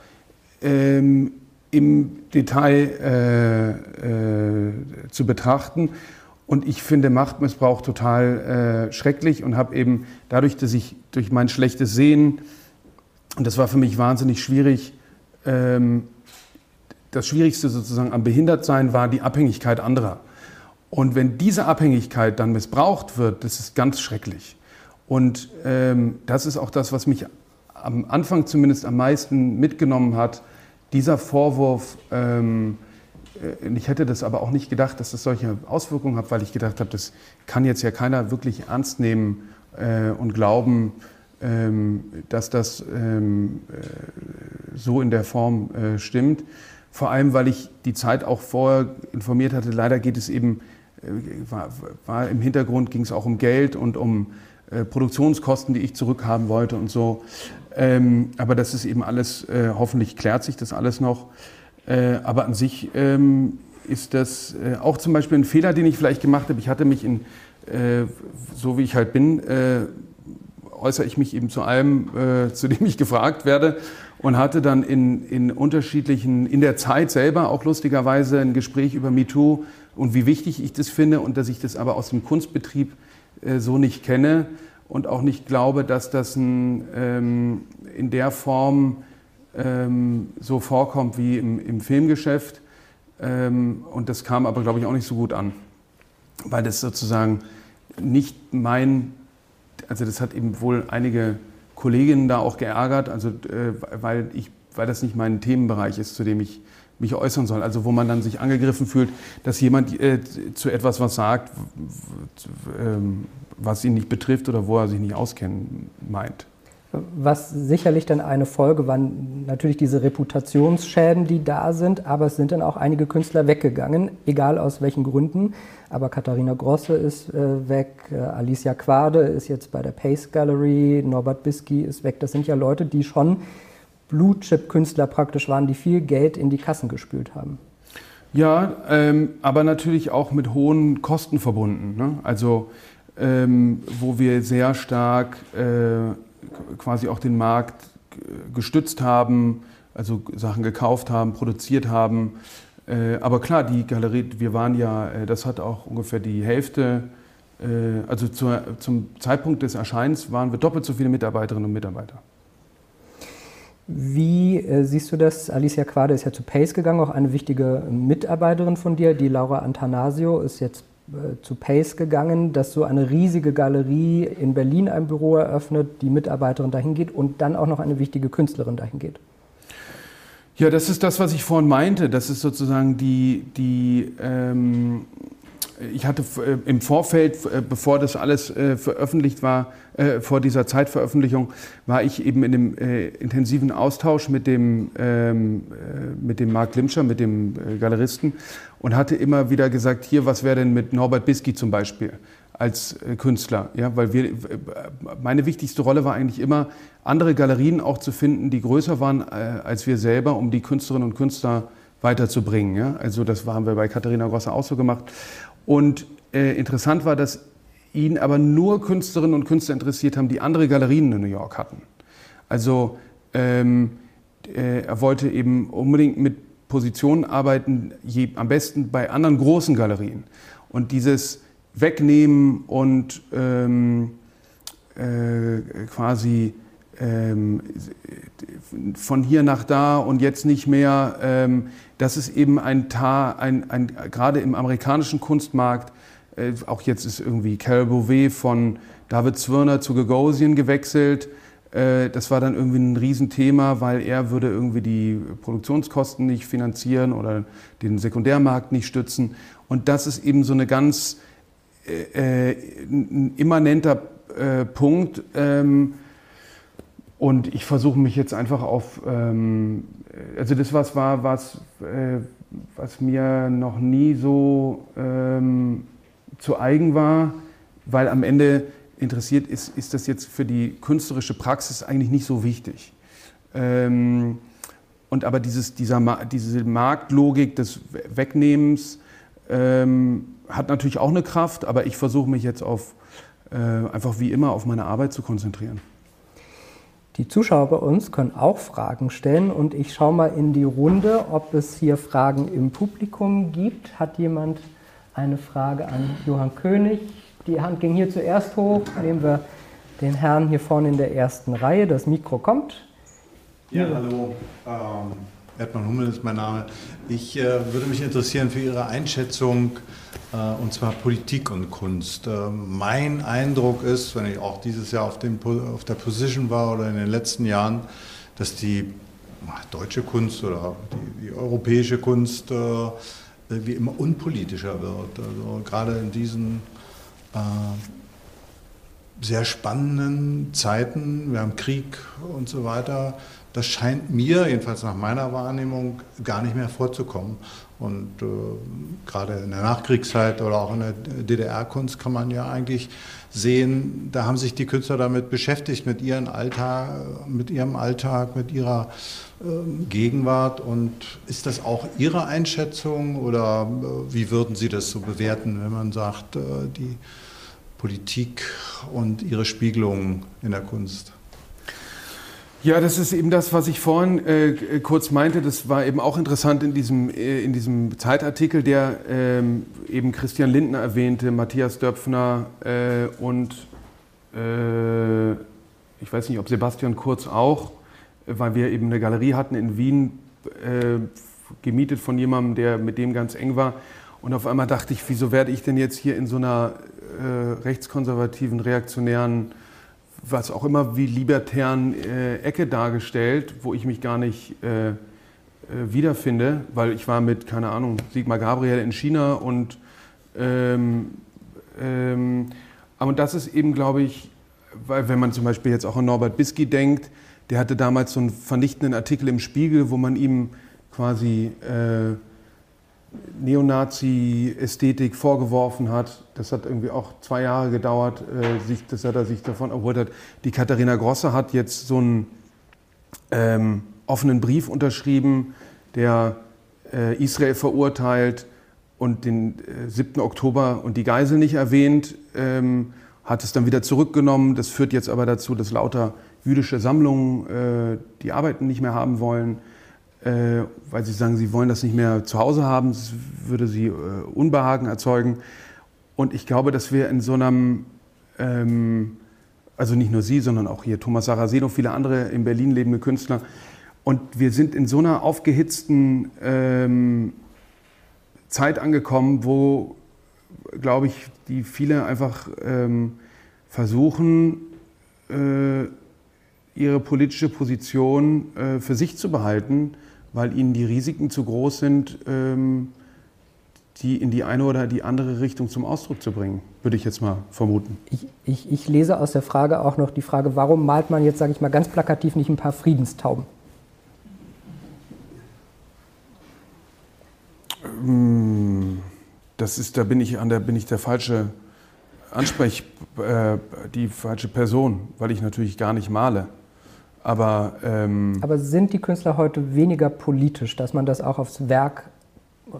ähm, im Detail äh, äh, zu betrachten. Und ich finde Machtmissbrauch total äh, schrecklich und habe eben dadurch, dass ich durch mein schlechtes Sehen, und das war für mich wahnsinnig schwierig, ähm, das Schwierigste sozusagen am Behindertsein war die Abhängigkeit anderer. Und wenn diese Abhängigkeit dann missbraucht wird, das ist ganz schrecklich. Und ähm, das ist auch das, was mich am Anfang zumindest am meisten mitgenommen hat, dieser Vorwurf, ähm, äh, ich hätte das aber auch nicht gedacht, dass das solche Auswirkungen hat, weil ich gedacht habe, das kann jetzt ja keiner wirklich ernst nehmen äh, und glauben, ähm, dass das ähm, äh, so in der Form äh, stimmt. Vor allem, weil ich die Zeit auch vorher informiert hatte, leider geht es eben, äh, war, war, im Hintergrund ging es auch um Geld und um äh, Produktionskosten, die ich zurückhaben wollte und so. Ähm, aber das ist eben alles, äh, hoffentlich klärt sich das alles noch. Äh, aber an sich ähm, ist das äh, auch zum Beispiel ein Fehler, den ich vielleicht gemacht habe. Ich hatte mich in, äh, so wie ich halt bin, äh, äußere ich mich eben zu allem, äh, zu dem ich gefragt werde und hatte dann in, in unterschiedlichen, in der Zeit selber auch lustigerweise ein Gespräch über MeToo und wie wichtig ich das finde und dass ich das aber aus dem Kunstbetrieb so nicht kenne und auch nicht glaube, dass das ein, ähm, in der Form ähm, so vorkommt wie im, im Filmgeschäft. Ähm, und das kam aber, glaube ich, auch nicht so gut an, weil das sozusagen nicht mein also das hat eben wohl einige Kolleginnen da auch geärgert, also äh, weil, ich, weil das nicht mein Themenbereich ist, zu dem ich mich äußern soll. Also wo man dann sich angegriffen fühlt, dass jemand äh, zu etwas was sagt, ähm, was ihn nicht betrifft oder wo er sich nicht auskennen meint. Was sicherlich dann eine Folge waren natürlich diese Reputationsschäden, die da sind, aber es sind dann auch einige Künstler weggegangen, egal aus welchen Gründen. Aber Katharina Grosse ist äh, weg, äh, Alicia Quade ist jetzt bei der Pace Gallery, Norbert Bisky ist weg. Das sind ja Leute, die schon Blue-Chip-Künstler praktisch waren, die viel Geld in die Kassen gespült haben. Ja, ähm, aber natürlich auch mit hohen Kosten verbunden. Ne? Also ähm, wo wir sehr stark äh, quasi auch den Markt gestützt haben, also Sachen gekauft haben, produziert haben. Äh, aber klar, die Galerie, wir waren ja, äh, das hat auch ungefähr die Hälfte, äh, also zum Zeitpunkt des Erscheinens waren wir doppelt so viele Mitarbeiterinnen und Mitarbeiter. Wie siehst du das? Alicia Quade ist ja zu Pace gegangen, auch eine wichtige Mitarbeiterin von dir. Die Laura Antanasio ist jetzt äh, zu Pace gegangen, dass so eine riesige Galerie in Berlin ein Büro eröffnet, die Mitarbeiterin dahin geht und dann auch noch eine wichtige Künstlerin dahin geht. Ja, das ist das, was ich vorhin meinte. Das ist sozusagen die, die ähm, ich hatte äh, im Vorfeld, äh, bevor das alles äh, veröffentlicht war, vor dieser Zeitveröffentlichung, war ich eben in dem intensiven Austausch mit dem, ähm, mit dem Marc Limscher, mit dem Galeristen und hatte immer wieder gesagt, hier, was wäre denn mit Norbert Bisky zum Beispiel als Künstler? Ja, weil wir, meine wichtigste Rolle war eigentlich immer, andere Galerien auch zu finden, die größer waren als wir selber, um die Künstlerinnen und Künstler weiterzubringen. Ja? Also das haben wir bei Katharina Grosser auch so gemacht. Und äh, interessant war, dass ihn aber nur Künstlerinnen und Künstler interessiert haben, die andere Galerien in New York hatten. Also ähm, äh, er wollte eben unbedingt mit Positionen arbeiten, je, am besten bei anderen großen Galerien. Und dieses Wegnehmen und ähm, äh, quasi ähm, von hier nach da und jetzt nicht mehr, ähm, das ist eben ein, Ta ein, ein gerade im amerikanischen Kunstmarkt, äh, auch jetzt ist irgendwie Carol Bouvet von David Zwirner zu Gagosian gewechselt. Äh, das war dann irgendwie ein Riesenthema, weil er würde irgendwie die Produktionskosten nicht finanzieren oder den Sekundärmarkt nicht stützen. Und das ist eben so eine ganz äh, äh immanenter äh, Punkt, ähm, und ich versuche mich jetzt einfach auf, ähm, also das was war, was, äh, was mir noch nie so ähm, zu eigen war, weil am Ende interessiert ist, ist das jetzt für die künstlerische Praxis eigentlich nicht so wichtig. Ähm, und aber dieses, dieser, diese Marktlogik des Wegnehmens ähm, hat natürlich auch eine Kraft, aber ich versuche mich jetzt auf, äh, einfach wie immer auf meine Arbeit zu konzentrieren. Die Zuschauer bei uns können auch Fragen stellen und ich schaue mal in die Runde, ob es hier Fragen im Publikum gibt. Hat jemand eine Frage an Johann König? Die Hand ging hier zuerst hoch. Nehmen wir den Herrn hier vorne in der ersten Reihe. Das Mikro kommt. Ja, hallo. Ähm, Erdmann Hummel ist mein Name. Ich äh, würde mich interessieren für Ihre Einschätzung und zwar Politik und Kunst. Äh, mein Eindruck ist, wenn ich auch dieses Jahr auf, dem, auf der Position war oder in den letzten Jahren, dass die deutsche Kunst oder die, die europäische Kunst äh, wie immer unpolitischer wird. Also gerade in diesen äh, sehr spannenden Zeiten, wir haben Krieg und so weiter, das scheint mir, jedenfalls nach meiner Wahrnehmung, gar nicht mehr vorzukommen. Und äh, gerade in der Nachkriegszeit oder auch in der DDR-Kunst kann man ja eigentlich sehen, da haben sich die Künstler damit beschäftigt, mit, ihren Alltag, mit ihrem Alltag, mit ihrer äh, Gegenwart. Und ist das auch Ihre Einschätzung oder äh, wie würden Sie das so bewerten, wenn man sagt, äh, die Politik und ihre Spiegelung in der Kunst? Ja, das ist eben das, was ich vorhin äh, kurz meinte. Das war eben auch interessant in diesem, äh, in diesem Zeitartikel, der ähm, eben Christian Lindner erwähnte, Matthias Döpfner äh, und äh, ich weiß nicht, ob Sebastian Kurz auch, weil wir eben eine Galerie hatten in Wien, äh, gemietet von jemandem, der mit dem ganz eng war. Und auf einmal dachte ich, wieso werde ich denn jetzt hier in so einer äh, rechtskonservativen, reaktionären, was auch immer wie libertären äh, Ecke dargestellt, wo ich mich gar nicht äh, äh, wiederfinde, weil ich war mit, keine Ahnung, Sigmar Gabriel in China und ähm, ähm, aber das ist eben, glaube ich, weil wenn man zum Beispiel jetzt auch an Norbert Bisky denkt, der hatte damals so einen vernichtenden Artikel im Spiegel, wo man ihm quasi äh, Neonazi-Ästhetik vorgeworfen hat. Das hat irgendwie auch zwei Jahre gedauert, äh, sich, das hat er sich davon erholt hat. Die Katharina Grosse hat jetzt so einen ähm, offenen Brief unterschrieben, der äh, Israel verurteilt und den äh, 7. Oktober und die Geisel nicht erwähnt, ähm, hat es dann wieder zurückgenommen. Das führt jetzt aber dazu, dass lauter jüdische Sammlungen äh, die Arbeiten nicht mehr haben wollen äh, weil sie sagen, sie wollen das nicht mehr zu Hause haben, das würde sie äh, Unbehagen erzeugen. Und ich glaube, dass wir in so einem, ähm, also nicht nur Sie, sondern auch hier Thomas Saraceno, viele andere in Berlin lebende Künstler, und wir sind in so einer aufgehitzten ähm, Zeit angekommen, wo, glaube ich, die viele einfach ähm, versuchen, äh, ihre politische Position äh, für sich zu behalten weil ihnen die Risiken zu groß sind, ähm, die in die eine oder die andere Richtung zum Ausdruck zu bringen, würde ich jetzt mal vermuten. Ich, ich, ich lese aus der Frage auch noch die Frage, warum malt man jetzt, sage ich mal ganz plakativ, nicht ein paar Friedenstauben? Ähm, das ist, da bin ich an der, bin ich der falsche Ansprech, äh, die falsche Person, weil ich natürlich gar nicht male. Aber, ähm Aber sind die Künstler heute weniger politisch, dass man das auch aufs Werk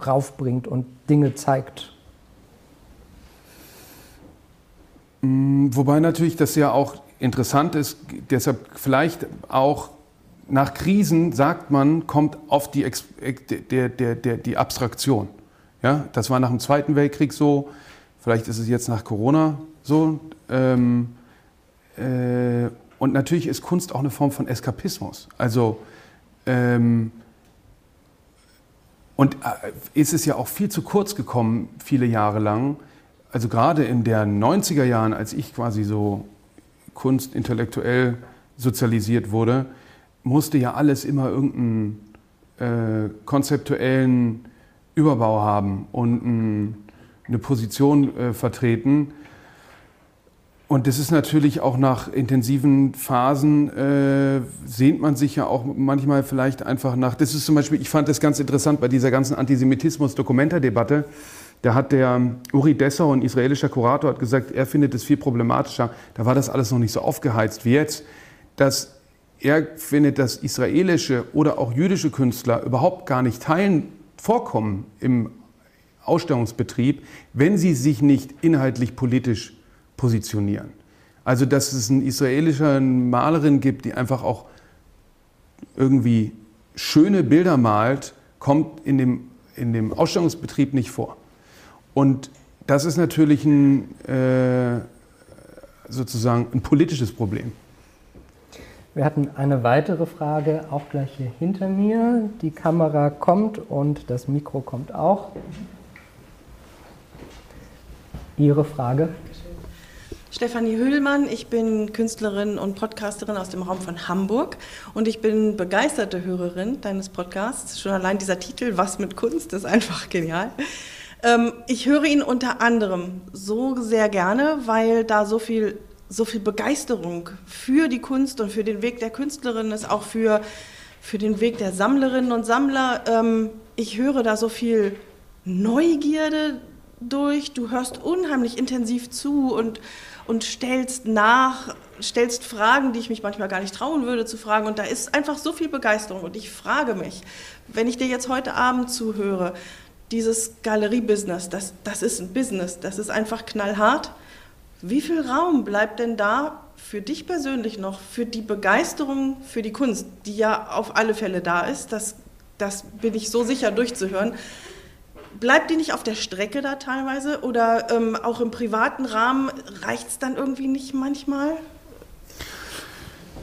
raufbringt und Dinge zeigt? Mm, wobei natürlich das ja auch interessant ist, deshalb vielleicht auch nach Krisen sagt man, kommt auf die, der, der, der, die Abstraktion. Ja, das war nach dem Zweiten Weltkrieg so, vielleicht ist es jetzt nach Corona so. Ähm, äh, und natürlich ist Kunst auch eine Form von Eskapismus. Also, ähm, und äh, ist es ja auch viel zu kurz gekommen, viele Jahre lang. Also gerade in den 90er Jahren, als ich quasi so kunstintellektuell sozialisiert wurde, musste ja alles immer irgendeinen äh, konzeptuellen Überbau haben und ein, eine Position äh, vertreten. Und das ist natürlich auch nach intensiven Phasen, äh, sehnt man sich ja auch manchmal vielleicht einfach nach. Das ist zum Beispiel, ich fand das ganz interessant bei dieser ganzen Antisemitismus-Dokumenta-Debatte. Da hat der Uri Dessau, ein israelischer Kurator, hat gesagt, er findet es viel problematischer. Da war das alles noch nicht so aufgeheizt wie jetzt, dass er findet, dass israelische oder auch jüdische Künstler überhaupt gar nicht teilen vorkommen im Ausstellungsbetrieb, wenn sie sich nicht inhaltlich politisch positionieren. Also, dass es eine israelische Malerin gibt, die einfach auch irgendwie schöne Bilder malt, kommt in dem, in dem Ausstellungsbetrieb nicht vor. Und das ist natürlich ein, äh, sozusagen ein politisches Problem. Wir hatten eine weitere Frage, auch gleich hier hinter mir. Die Kamera kommt und das Mikro kommt auch. Ihre Frage? Stefanie Höhlmann, ich bin Künstlerin und Podcasterin aus dem Raum von Hamburg und ich bin begeisterte Hörerin deines Podcasts. Schon allein dieser Titel, Was mit Kunst, ist einfach genial. Ähm, ich höre ihn unter anderem so sehr gerne, weil da so viel, so viel Begeisterung für die Kunst und für den Weg der Künstlerin ist, auch für, für den Weg der Sammlerinnen und Sammler. Ähm, ich höre da so viel Neugierde durch, du hörst unheimlich intensiv zu und und stellst nach, stellst Fragen, die ich mich manchmal gar nicht trauen würde zu fragen. Und da ist einfach so viel Begeisterung. Und ich frage mich, wenn ich dir jetzt heute Abend zuhöre, dieses Galerie-Business, das, das ist ein Business, das ist einfach knallhart. Wie viel Raum bleibt denn da für dich persönlich noch, für die Begeisterung für die Kunst, die ja auf alle Fälle da ist? Das, das bin ich so sicher durchzuhören bleibt die nicht auf der Strecke da teilweise? Oder ähm, auch im privaten Rahmen reicht es dann irgendwie nicht manchmal?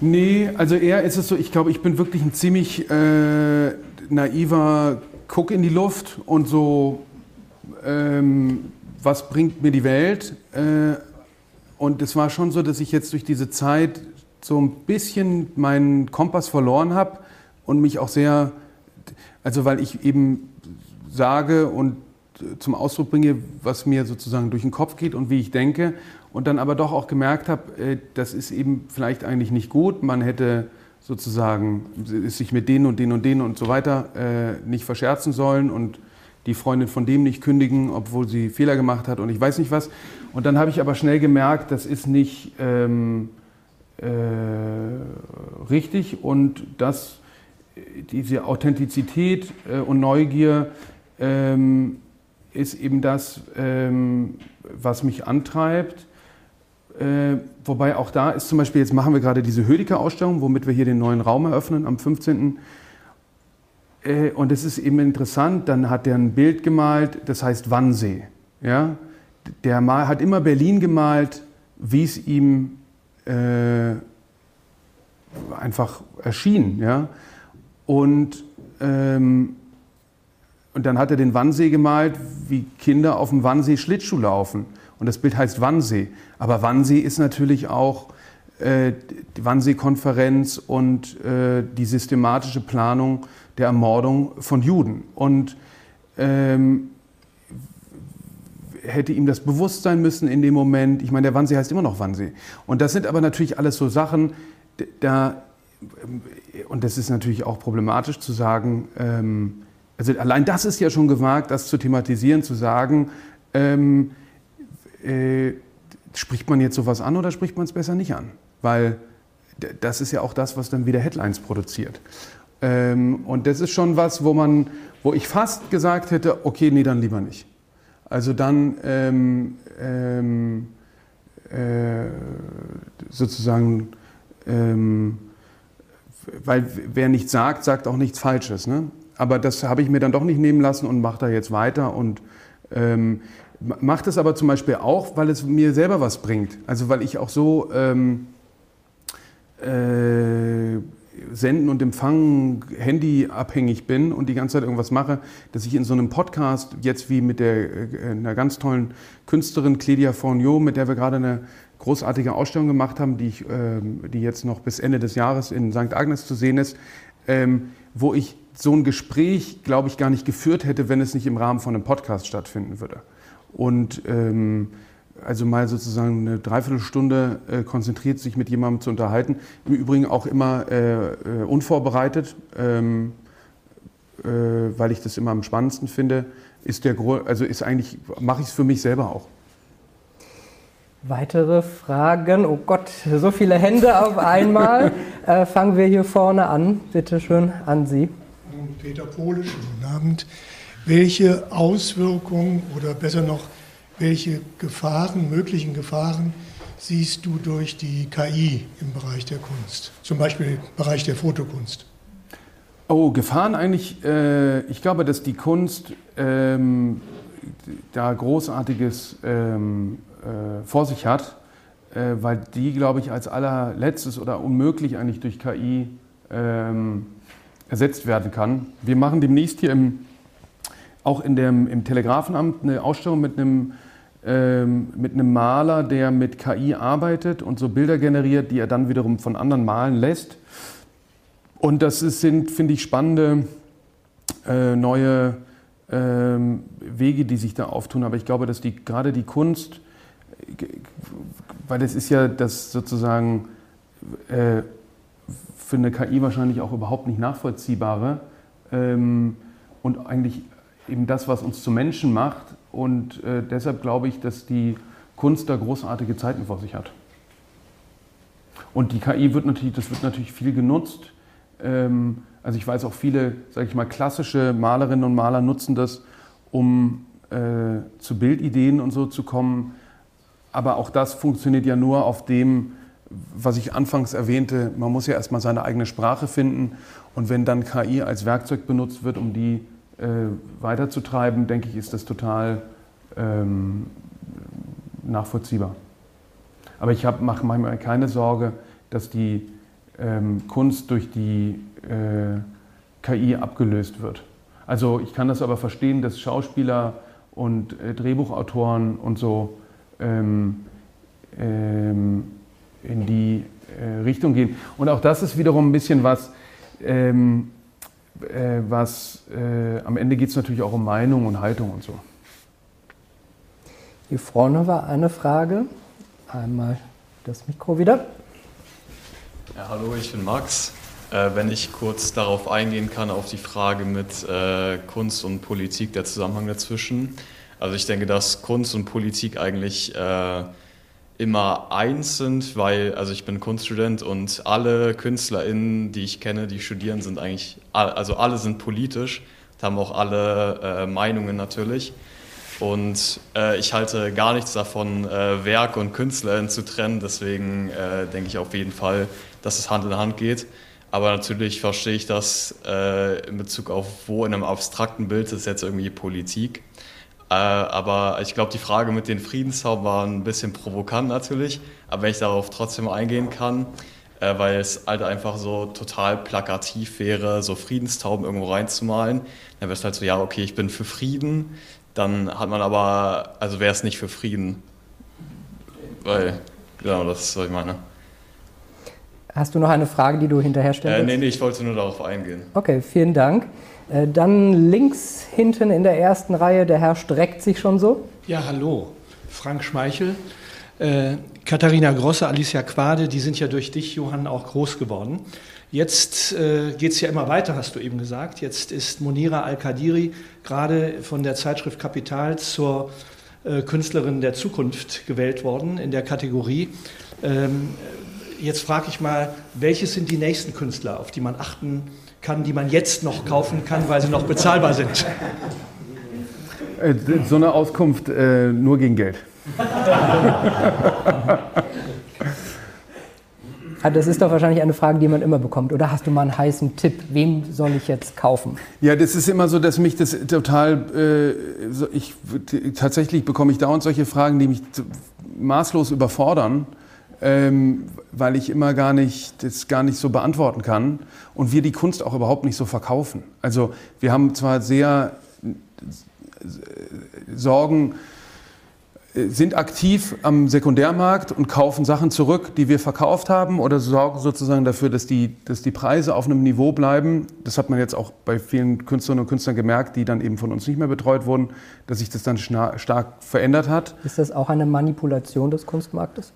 Nee, also eher ist es so, ich glaube, ich bin wirklich ein ziemlich äh, naiver Guck in die Luft und so ähm, was bringt mir die Welt? Äh, und es war schon so, dass ich jetzt durch diese Zeit so ein bisschen meinen Kompass verloren habe und mich auch sehr, also weil ich eben sage und zum Ausdruck bringe, was mir sozusagen durch den Kopf geht und wie ich denke und dann aber doch auch gemerkt habe, äh, das ist eben vielleicht eigentlich nicht gut. Man hätte sozusagen sich mit denen und denen und denen und so weiter äh, nicht verscherzen sollen und die Freundin von dem nicht kündigen, obwohl sie Fehler gemacht hat und ich weiß nicht was. Und dann habe ich aber schnell gemerkt, das ist nicht ähm, äh, richtig und dass diese Authentizität äh, und Neugier ähm, ist eben das, ähm, was mich antreibt. Äh, wobei auch da ist zum Beispiel, jetzt machen wir gerade diese Hödiker-Ausstellung, womit wir hier den neuen Raum eröffnen am 15. Äh, und es ist eben interessant, dann hat er ein Bild gemalt, das heißt Wannsee. Ja? Der mal, hat immer Berlin gemalt, wie es ihm äh, einfach erschien. Ja? Und, ähm, und dann hat er den Wannsee gemalt, wie Kinder auf dem Wannsee Schlittschuh laufen. Und das Bild heißt Wannsee. Aber Wannsee ist natürlich auch äh, die Wannsee-Konferenz und äh, die systematische Planung der Ermordung von Juden. Und ähm, hätte ihm das bewusst sein müssen in dem Moment. Ich meine, der Wannsee heißt immer noch Wannsee. Und das sind aber natürlich alles so Sachen, da, und das ist natürlich auch problematisch zu sagen, ähm, also allein das ist ja schon gewagt, das zu thematisieren, zu sagen, ähm, äh, spricht man jetzt sowas an oder spricht man es besser nicht an? Weil das ist ja auch das, was dann wieder Headlines produziert. Ähm, und das ist schon was, wo man, wo ich fast gesagt hätte, okay, nee, dann lieber nicht. Also dann ähm, ähm, äh, sozusagen, ähm, weil wer nichts sagt, sagt auch nichts Falsches. Ne? Aber das habe ich mir dann doch nicht nehmen lassen und mache da jetzt weiter und ähm, mache das aber zum Beispiel auch, weil es mir selber was bringt. Also weil ich auch so ähm, äh, Senden und Empfangen handyabhängig bin und die ganze Zeit irgendwas mache, dass ich in so einem Podcast, jetzt wie mit der, äh, einer ganz tollen Künstlerin Cledia Fournier, mit der wir gerade eine großartige Ausstellung gemacht haben, die, ich, ähm, die jetzt noch bis Ende des Jahres in St. Agnes zu sehen ist, ähm, wo ich so ein Gespräch, glaube ich, gar nicht geführt hätte, wenn es nicht im Rahmen von einem Podcast stattfinden würde. Und ähm, also mal sozusagen eine Dreiviertelstunde äh, konzentriert sich mit jemandem zu unterhalten. Im Übrigen auch immer äh, äh, unvorbereitet, ähm, äh, weil ich das immer am spannendsten finde. Ist der also ist eigentlich mache ich es für mich selber auch. Weitere Fragen? Oh Gott, so viele Hände auf einmal. Äh, fangen wir hier vorne an. Bitte schön an Sie. Peter Polisch, guten Abend. Welche Auswirkungen oder besser noch welche Gefahren, möglichen Gefahren siehst du durch die KI im Bereich der Kunst, zum Beispiel im Bereich der Fotokunst? Oh, Gefahren eigentlich, äh, ich glaube, dass die Kunst ähm, da Großartiges ähm, äh, vor sich hat, äh, weil die, glaube ich, als allerletztes oder unmöglich eigentlich durch KI ähm, ersetzt werden kann. Wir machen demnächst hier im, auch in dem, im Telegrafenamt eine Ausstellung mit einem ähm, mit einem Maler, der mit KI arbeitet und so Bilder generiert, die er dann wiederum von anderen malen lässt. Und das ist, sind, finde ich, spannende äh, neue äh, Wege, die sich da auftun. Aber ich glaube, dass die, gerade die Kunst, weil das ist ja das sozusagen äh, für eine KI wahrscheinlich auch überhaupt nicht nachvollziehbare ähm, und eigentlich eben das, was uns zu Menschen macht, und äh, deshalb glaube ich, dass die Kunst da großartige Zeiten vor sich hat. Und die KI wird natürlich, das wird natürlich viel genutzt. Ähm, also ich weiß auch viele, sage ich mal, klassische Malerinnen und Maler nutzen das, um äh, zu Bildideen und so zu kommen. Aber auch das funktioniert ja nur auf dem, was ich anfangs erwähnte, man muss ja erstmal seine eigene Sprache finden. Und wenn dann KI als Werkzeug benutzt wird, um die äh, weiterzutreiben, denke ich, ist das total ähm, nachvollziehbar. Aber ich mache manchmal keine Sorge, dass die ähm, Kunst durch die äh, KI abgelöst wird. Also ich kann das aber verstehen, dass Schauspieler und äh, Drehbuchautoren und so ähm, ähm, in die äh, Richtung gehen. Und auch das ist wiederum ein bisschen was, ähm, äh, was äh, am Ende geht es natürlich auch um Meinung und Haltung und so. Hier vorne war eine Frage. Einmal das Mikro wieder. Ja, hallo, ich bin Max. Äh, wenn ich kurz darauf eingehen kann, auf die Frage mit äh, Kunst und Politik, der Zusammenhang dazwischen. Also ich denke, dass Kunst und Politik eigentlich äh, immer eins sind, weil, also ich bin Kunststudent und alle KünstlerInnen, die ich kenne, die studieren, sind eigentlich, also alle sind politisch, haben auch alle äh, Meinungen natürlich. Und äh, ich halte gar nichts davon, äh, Werk und Künstlerin zu trennen. Deswegen äh, denke ich auf jeden Fall, dass es Hand in Hand geht. Aber natürlich verstehe ich das äh, in Bezug auf, wo in einem abstrakten Bild ist jetzt irgendwie Politik. Äh, aber ich glaube, die Frage mit den Friedenshauben war ein bisschen provokant natürlich. Aber wenn ich darauf trotzdem eingehen kann, äh, weil es halt einfach so total plakativ wäre, so Friedenstauben irgendwo reinzumalen, dann wäre es halt so, ja, okay, ich bin für Frieden dann hat man aber, also wäre es nicht für Frieden. Weil, genau, das ist, was ich meine. Hast du noch eine Frage, die du hinterher stellst? Äh, nee, nee, ich wollte nur darauf eingehen. Okay, vielen Dank. Äh, dann links hinten in der ersten Reihe, der Herr streckt sich schon so. Ja, hallo, Frank Schmeichel. Äh, Katharina Grosse, Alicia Quade, die sind ja durch dich, Johann, auch groß geworden. Jetzt äh, geht es ja immer weiter, hast du eben gesagt. Jetzt ist Monira Al-Kadiri gerade von der Zeitschrift Kapital zur äh, Künstlerin der Zukunft gewählt worden in der Kategorie. Ähm, jetzt frage ich mal, welches sind die nächsten Künstler, auf die man achten kann, die man jetzt noch kaufen kann, weil sie noch bezahlbar sind? Äh, so eine Auskunft äh, nur gegen Geld. Ah, das ist doch wahrscheinlich eine Frage, die man immer bekommt. Oder hast du mal einen heißen Tipp? Wem soll ich jetzt kaufen? Ja, das ist immer so, dass mich das total. Äh, so, ich, tatsächlich bekomme ich dauernd solche Fragen, die mich maßlos überfordern, ähm, weil ich immer gar nicht, das gar nicht so beantworten kann. Und wir die Kunst auch überhaupt nicht so verkaufen. Also, wir haben zwar sehr äh, Sorgen sind aktiv am Sekundärmarkt und kaufen Sachen zurück, die wir verkauft haben oder sorgen sozusagen dafür, dass die, dass die Preise auf einem Niveau bleiben. Das hat man jetzt auch bei vielen Künstlerinnen und Künstlern gemerkt, die dann eben von uns nicht mehr betreut wurden, dass sich das dann stark verändert hat. Ist das auch eine Manipulation des Kunstmarktes?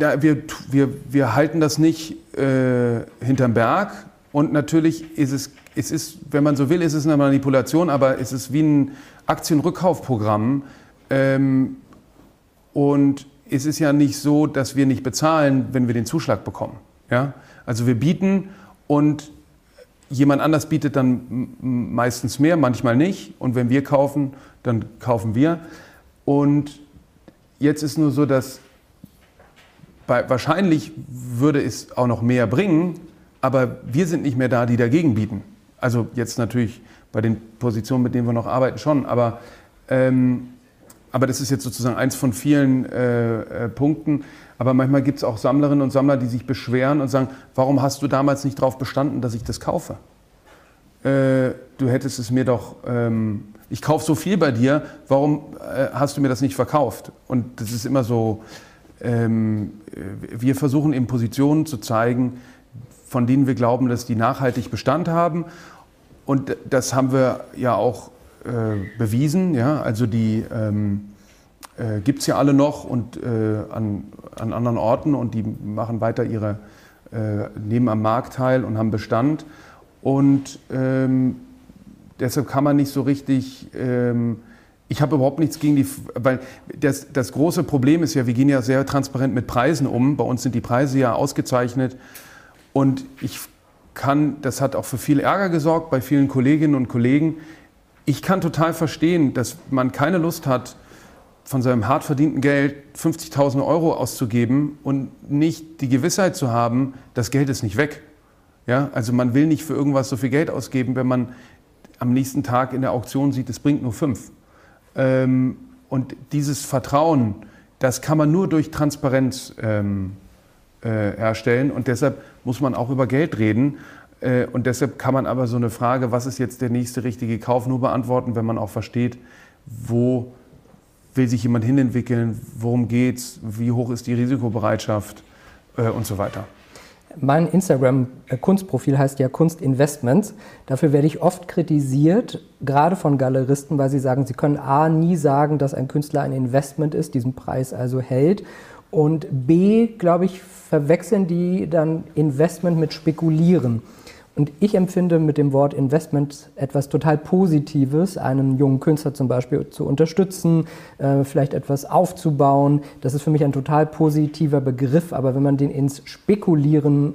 Ja, wir, wir, wir halten das nicht äh, hinterm Berg und natürlich ist es, es ist, wenn man so will, ist es eine Manipulation, aber es ist wie ein Aktienrückkaufprogramm, ähm, und es ist ja nicht so, dass wir nicht bezahlen, wenn wir den Zuschlag bekommen. Ja? Also wir bieten und jemand anders bietet dann meistens mehr, manchmal nicht. Und wenn wir kaufen, dann kaufen wir. Und jetzt ist nur so, dass bei, wahrscheinlich würde es auch noch mehr bringen, aber wir sind nicht mehr da, die dagegen bieten. Also jetzt natürlich bei den Positionen, mit denen wir noch arbeiten, schon. Aber ähm, aber das ist jetzt sozusagen eins von vielen äh, äh, Punkten. Aber manchmal gibt es auch Sammlerinnen und Sammler, die sich beschweren und sagen, warum hast du damals nicht darauf bestanden, dass ich das kaufe? Äh, du hättest es mir doch, ähm, ich kaufe so viel bei dir, warum äh, hast du mir das nicht verkauft? Und das ist immer so, wir versuchen eben Positionen zu zeigen, von denen wir glauben, dass die nachhaltig Bestand haben. Und das haben wir ja auch äh, bewiesen. Ja? Also die ähm, äh, gibt es ja alle noch und äh, an, an anderen Orten und die machen weiter ihre, äh, nehmen am Markt teil und haben Bestand. Und ähm, deshalb kann man nicht so richtig, ähm, ich habe überhaupt nichts gegen die, weil das, das große Problem ist ja, wir gehen ja sehr transparent mit Preisen um. Bei uns sind die Preise ja ausgezeichnet. Und ich kann, das hat auch für viel Ärger gesorgt bei vielen Kolleginnen und Kollegen ich kann total verstehen, dass man keine Lust hat, von seinem hart verdienten Geld 50.000 Euro auszugeben und nicht die Gewissheit zu haben, das Geld ist nicht weg. Ja, also man will nicht für irgendwas so viel Geld ausgeben, wenn man am nächsten Tag in der Auktion sieht, es bringt nur fünf. Ähm, und dieses Vertrauen, das kann man nur durch Transparenz ähm, äh, herstellen. Und deshalb muss man auch über Geld reden. Äh, und deshalb kann man aber so eine Frage, was ist jetzt der nächste richtige Kauf, nur beantworten, wenn man auch versteht, wo will sich jemand hinentwickeln, worum geht's, wie hoch ist die Risikobereitschaft äh, und so weiter. Mein Instagram-Kunstprofil heißt ja Kunstinvestments. Dafür werde ich oft kritisiert, gerade von Galeristen, weil sie sagen, sie können A nie sagen, dass ein Künstler ein Investment ist, diesen Preis also hält. Und B, glaube ich, verwechseln die dann Investment mit Spekulieren. Und ich empfinde mit dem Wort Investment etwas total Positives, einen jungen Künstler zum Beispiel zu unterstützen, äh, vielleicht etwas aufzubauen. Das ist für mich ein total positiver Begriff, aber wenn man den ins Spekulieren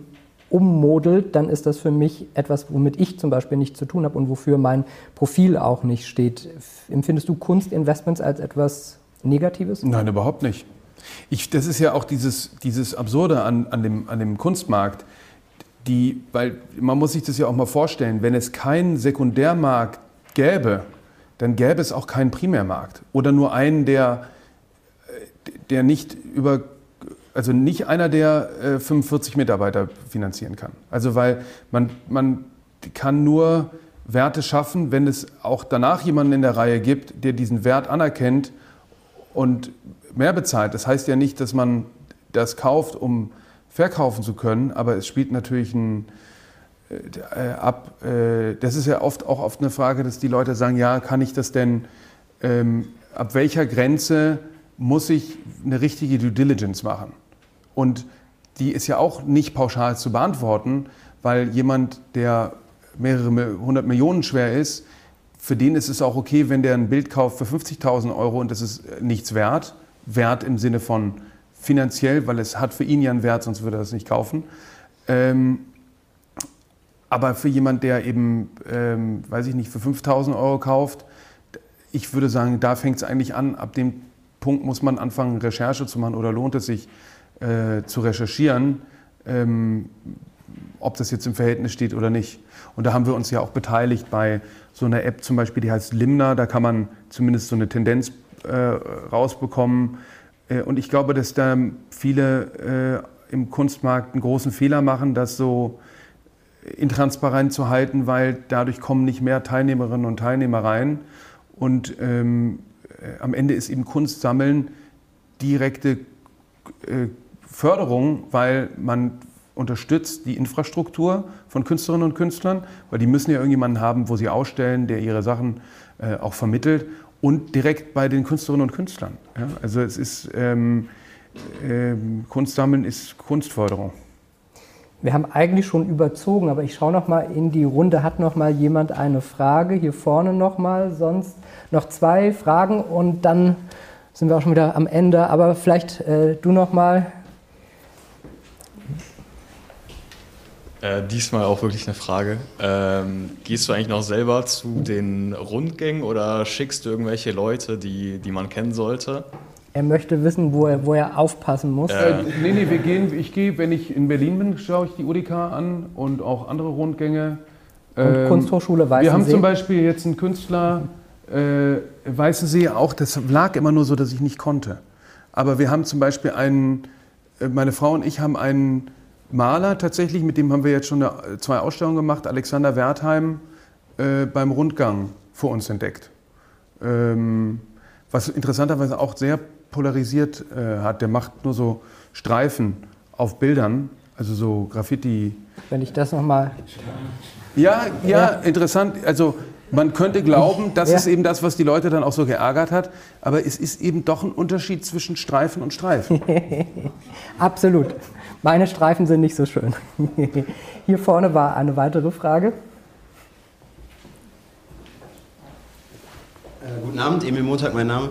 ummodelt, dann ist das für mich etwas, womit ich zum Beispiel nichts zu tun habe und wofür mein Profil auch nicht steht. Empfindest du Kunstinvestments als etwas Negatives? Nein, überhaupt nicht. Ich, das ist ja auch dieses, dieses Absurde an, an, dem, an dem Kunstmarkt die, weil man muss sich das ja auch mal vorstellen, wenn es keinen Sekundärmarkt gäbe, dann gäbe es auch keinen Primärmarkt oder nur einen, der, der nicht über, also nicht einer, der 45 äh, Mitarbeiter finanzieren kann. Also weil man, man kann nur Werte schaffen, wenn es auch danach jemanden in der Reihe gibt, der diesen Wert anerkennt und mehr bezahlt. Das heißt ja nicht, dass man das kauft, um verkaufen zu können, aber es spielt natürlich ein, äh, ab. Äh, das ist ja oft auch oft eine Frage, dass die Leute sagen, ja, kann ich das denn, ähm, ab welcher Grenze muss ich eine richtige Due Diligence machen? Und die ist ja auch nicht pauschal zu beantworten, weil jemand, der mehrere hundert Millionen schwer ist, für den ist es auch okay, wenn der ein Bild kauft für 50.000 Euro und das ist nichts wert. Wert im Sinne von finanziell, weil es hat für ihn ja einen Wert, sonst würde er das nicht kaufen. Ähm, aber für jemand, der eben, ähm, weiß ich nicht, für 5000 Euro kauft, ich würde sagen, da fängt es eigentlich an. Ab dem Punkt muss man anfangen, Recherche zu machen oder lohnt es sich äh, zu recherchieren, ähm, ob das jetzt im Verhältnis steht oder nicht. Und da haben wir uns ja auch beteiligt bei so einer App zum Beispiel, die heißt Limna. Da kann man zumindest so eine Tendenz äh, rausbekommen und ich glaube, dass da viele äh, im Kunstmarkt einen großen Fehler machen, das so intransparent zu halten, weil dadurch kommen nicht mehr Teilnehmerinnen und Teilnehmer rein. Und ähm, äh, am Ende ist eben Kunst sammeln direkte äh, Förderung, weil man unterstützt die Infrastruktur von Künstlerinnen und Künstlern, weil die müssen ja irgendjemanden haben, wo sie ausstellen, der ihre Sachen äh, auch vermittelt und direkt bei den Künstlerinnen und Künstlern. Ja, also es ist ähm, ähm, Kunstsammeln ist Kunstförderung. Wir haben eigentlich schon überzogen, aber ich schaue noch mal in die Runde. Hat noch mal jemand eine Frage? Hier vorne noch mal. Sonst noch zwei Fragen und dann sind wir auch schon wieder am Ende. Aber vielleicht äh, du noch mal. Äh, diesmal auch wirklich eine Frage. Ähm, gehst du eigentlich noch selber zu den Rundgängen oder schickst du irgendwelche Leute, die, die man kennen sollte? Er möchte wissen, wo er, wo er aufpassen muss. Äh, nee, nee, wir gehen, ich gehe, wenn ich in Berlin bin, schaue ich die UDK an und auch andere Rundgänge. Und ähm, Kunsthochschule Weißensee? Wir haben zum Beispiel jetzt einen Künstler, äh, Weißensee auch, das lag immer nur so, dass ich nicht konnte. Aber wir haben zum Beispiel einen, äh, meine Frau und ich haben einen Maler tatsächlich, mit dem haben wir jetzt schon eine, zwei Ausstellungen gemacht, Alexander Wertheim äh, beim Rundgang vor uns entdeckt. Ähm, was interessanterweise auch sehr polarisiert äh, hat. Der macht nur so Streifen auf Bildern, also so Graffiti. Wenn ich das nochmal. Ja, ja, ja, interessant. Also man könnte glauben, das ja. ist eben das, was die Leute dann auch so geärgert hat. Aber es ist eben doch ein Unterschied zwischen Streifen und Streifen. Absolut. Meine Streifen sind nicht so schön. Hier vorne war eine weitere Frage. Äh, guten Abend, Emil Montag, mein Name.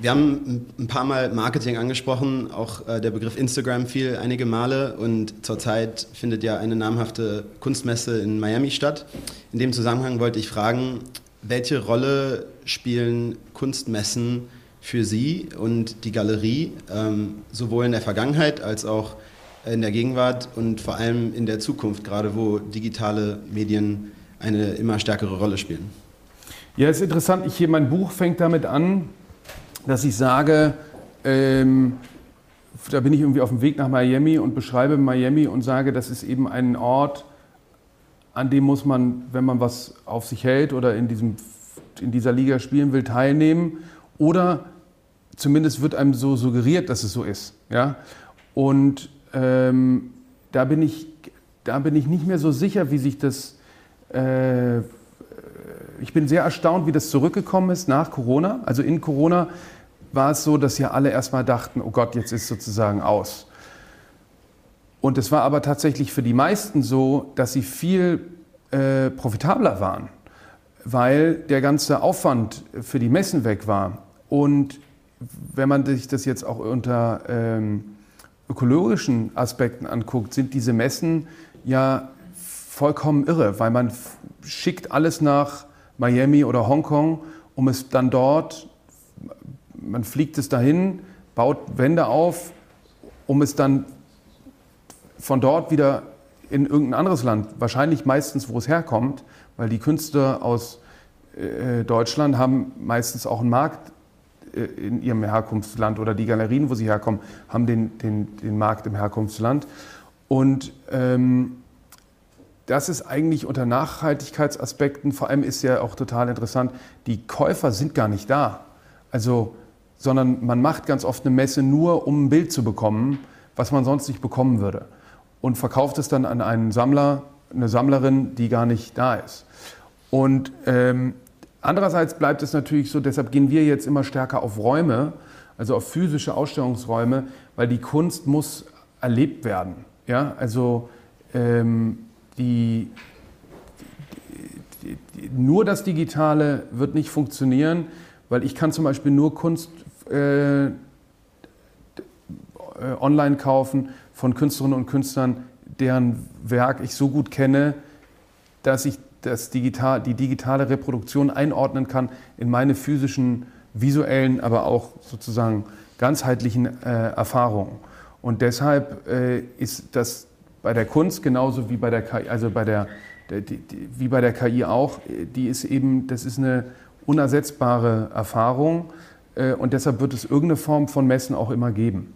Wir haben ein paar Mal Marketing angesprochen, auch äh, der Begriff Instagram fiel einige Male und zurzeit findet ja eine namhafte Kunstmesse in Miami statt. In dem Zusammenhang wollte ich fragen, welche Rolle spielen Kunstmessen für Sie und die Galerie, ähm, sowohl in der Vergangenheit als auch in der Gegenwart und vor allem in der Zukunft, gerade wo digitale Medien eine immer stärkere Rolle spielen. Ja, ist interessant. Ich hier, mein Buch fängt damit an, dass ich sage, ähm, da bin ich irgendwie auf dem Weg nach Miami und beschreibe Miami und sage, das ist eben ein Ort, an dem muss man, wenn man was auf sich hält oder in diesem in dieser Liga spielen will, teilnehmen. Oder zumindest wird einem so suggeriert, dass es so ist. Ja? Und ähm, da, bin ich, da bin ich nicht mehr so sicher, wie sich das... Äh, ich bin sehr erstaunt, wie das zurückgekommen ist nach Corona. Also in Corona war es so, dass ja alle erstmal dachten, oh Gott, jetzt ist sozusagen aus. Und es war aber tatsächlich für die meisten so, dass sie viel äh, profitabler waren, weil der ganze Aufwand für die Messen weg war. Und wenn man sich das jetzt auch unter ähm, ökologischen Aspekten anguckt, sind diese Messen ja vollkommen irre, weil man schickt alles nach Miami oder Hongkong, um es dann dort, man fliegt es dahin, baut Wände auf, um es dann von dort wieder in irgendein anderes Land, wahrscheinlich meistens, wo es herkommt, weil die Künstler aus äh, Deutschland haben meistens auch einen Markt äh, in ihrem Herkunftsland oder die Galerien, wo sie herkommen, haben den, den, den Markt im Herkunftsland. Und ähm, das ist eigentlich unter Nachhaltigkeitsaspekten, vor allem ist ja auch total interessant, die Käufer sind gar nicht da. Also, sondern man macht ganz oft eine Messe nur, um ein Bild zu bekommen, was man sonst nicht bekommen würde und verkauft es dann an einen Sammler, eine Sammlerin, die gar nicht da ist. Und ähm, andererseits bleibt es natürlich so, deshalb gehen wir jetzt immer stärker auf Räume, also auf physische Ausstellungsräume, weil die Kunst muss erlebt werden. Ja? Also ähm, die, die, die, nur das Digitale wird nicht funktionieren, weil ich kann zum Beispiel nur Kunst äh, online kaufen, von Künstlerinnen und Künstlern, deren Werk ich so gut kenne, dass ich das digital, die digitale Reproduktion einordnen kann in meine physischen, visuellen, aber auch sozusagen ganzheitlichen äh, Erfahrungen. Und deshalb äh, ist das bei der Kunst genauso wie bei der KI, also bei der, die, die, wie bei der KI auch, die ist eben, das ist eine unersetzbare Erfahrung äh, und deshalb wird es irgendeine Form von Messen auch immer geben.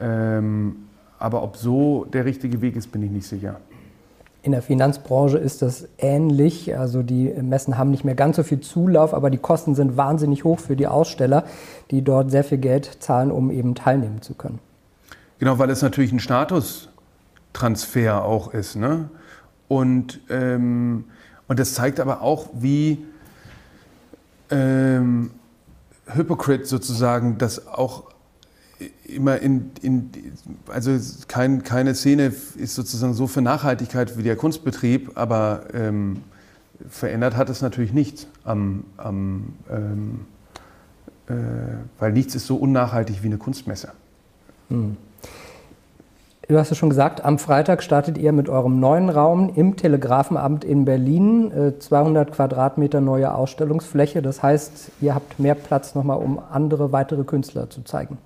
Ähm, aber ob so der richtige Weg ist, bin ich nicht sicher. In der Finanzbranche ist das ähnlich. Also die Messen haben nicht mehr ganz so viel Zulauf, aber die Kosten sind wahnsinnig hoch für die Aussteller, die dort sehr viel Geld zahlen, um eben teilnehmen zu können. Genau, weil es natürlich ein Statustransfer auch ist. Ne? Und, ähm, und das zeigt aber auch, wie ähm, Hypocrite sozusagen das auch immer in, in also kein, keine Szene ist sozusagen so für Nachhaltigkeit wie der Kunstbetrieb, aber ähm, verändert hat es natürlich nichts am, am ähm, äh, weil nichts ist so unnachhaltig wie eine Kunstmesse. Hm. Du hast es schon gesagt, am Freitag startet ihr mit eurem neuen Raum im Telegrafenamt in Berlin. 200 äh, Quadratmeter neue Ausstellungsfläche. Das heißt, ihr habt mehr Platz nochmal, um andere weitere Künstler zu zeigen.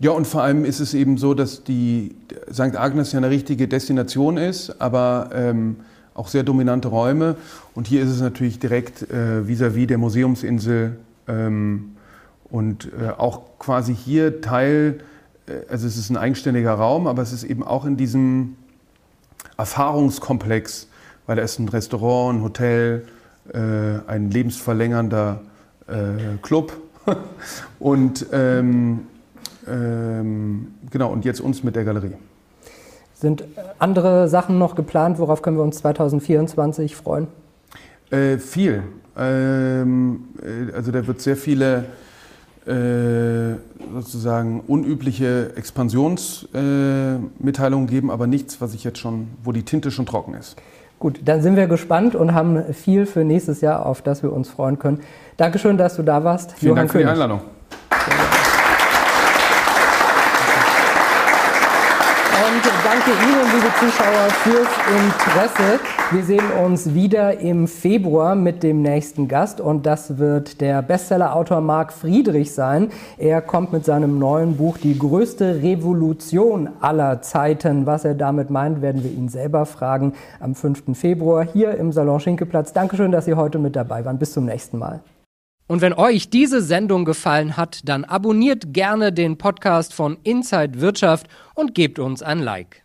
Ja, und vor allem ist es eben so, dass die St. Agnes ja eine richtige Destination ist, aber ähm, auch sehr dominante Räume. Und hier ist es natürlich direkt äh, vis-à-vis äh, -vis der Museumsinsel ähm, und äh, auch quasi hier Teil, also es ist ein eigenständiger Raum, aber es ist eben auch in diesem Erfahrungskomplex, weil da ist ein Restaurant, ein Hotel, äh, ein lebensverlängernder äh, Club und ähm, ähm, genau, und jetzt uns mit der Galerie. Sind andere Sachen noch geplant? Worauf können wir uns 2024 freuen? Äh, viel. Ähm, äh, also da wird sehr viele äh, sozusagen unübliche Expansionsmitteilungen äh, geben, aber nichts, was ich jetzt schon, wo die Tinte schon trocken ist. Gut, dann sind wir gespannt und haben viel für nächstes Jahr, auf das wir uns freuen können. Dankeschön, dass du da warst. Vielen Johann Dank für König. die Einladung. danke Ihnen, Zuschauer, fürs Interesse. Wir sehen uns wieder im Februar mit dem nächsten Gast und das wird der Bestsellerautor Marc Friedrich sein. Er kommt mit seinem neuen Buch Die größte Revolution aller Zeiten. Was er damit meint, werden wir ihn selber fragen am 5. Februar hier im Salon Schinkeplatz. Dankeschön, dass Sie heute mit dabei waren. Bis zum nächsten Mal. Und wenn euch diese Sendung gefallen hat, dann abonniert gerne den Podcast von Inside Wirtschaft und gebt uns ein Like.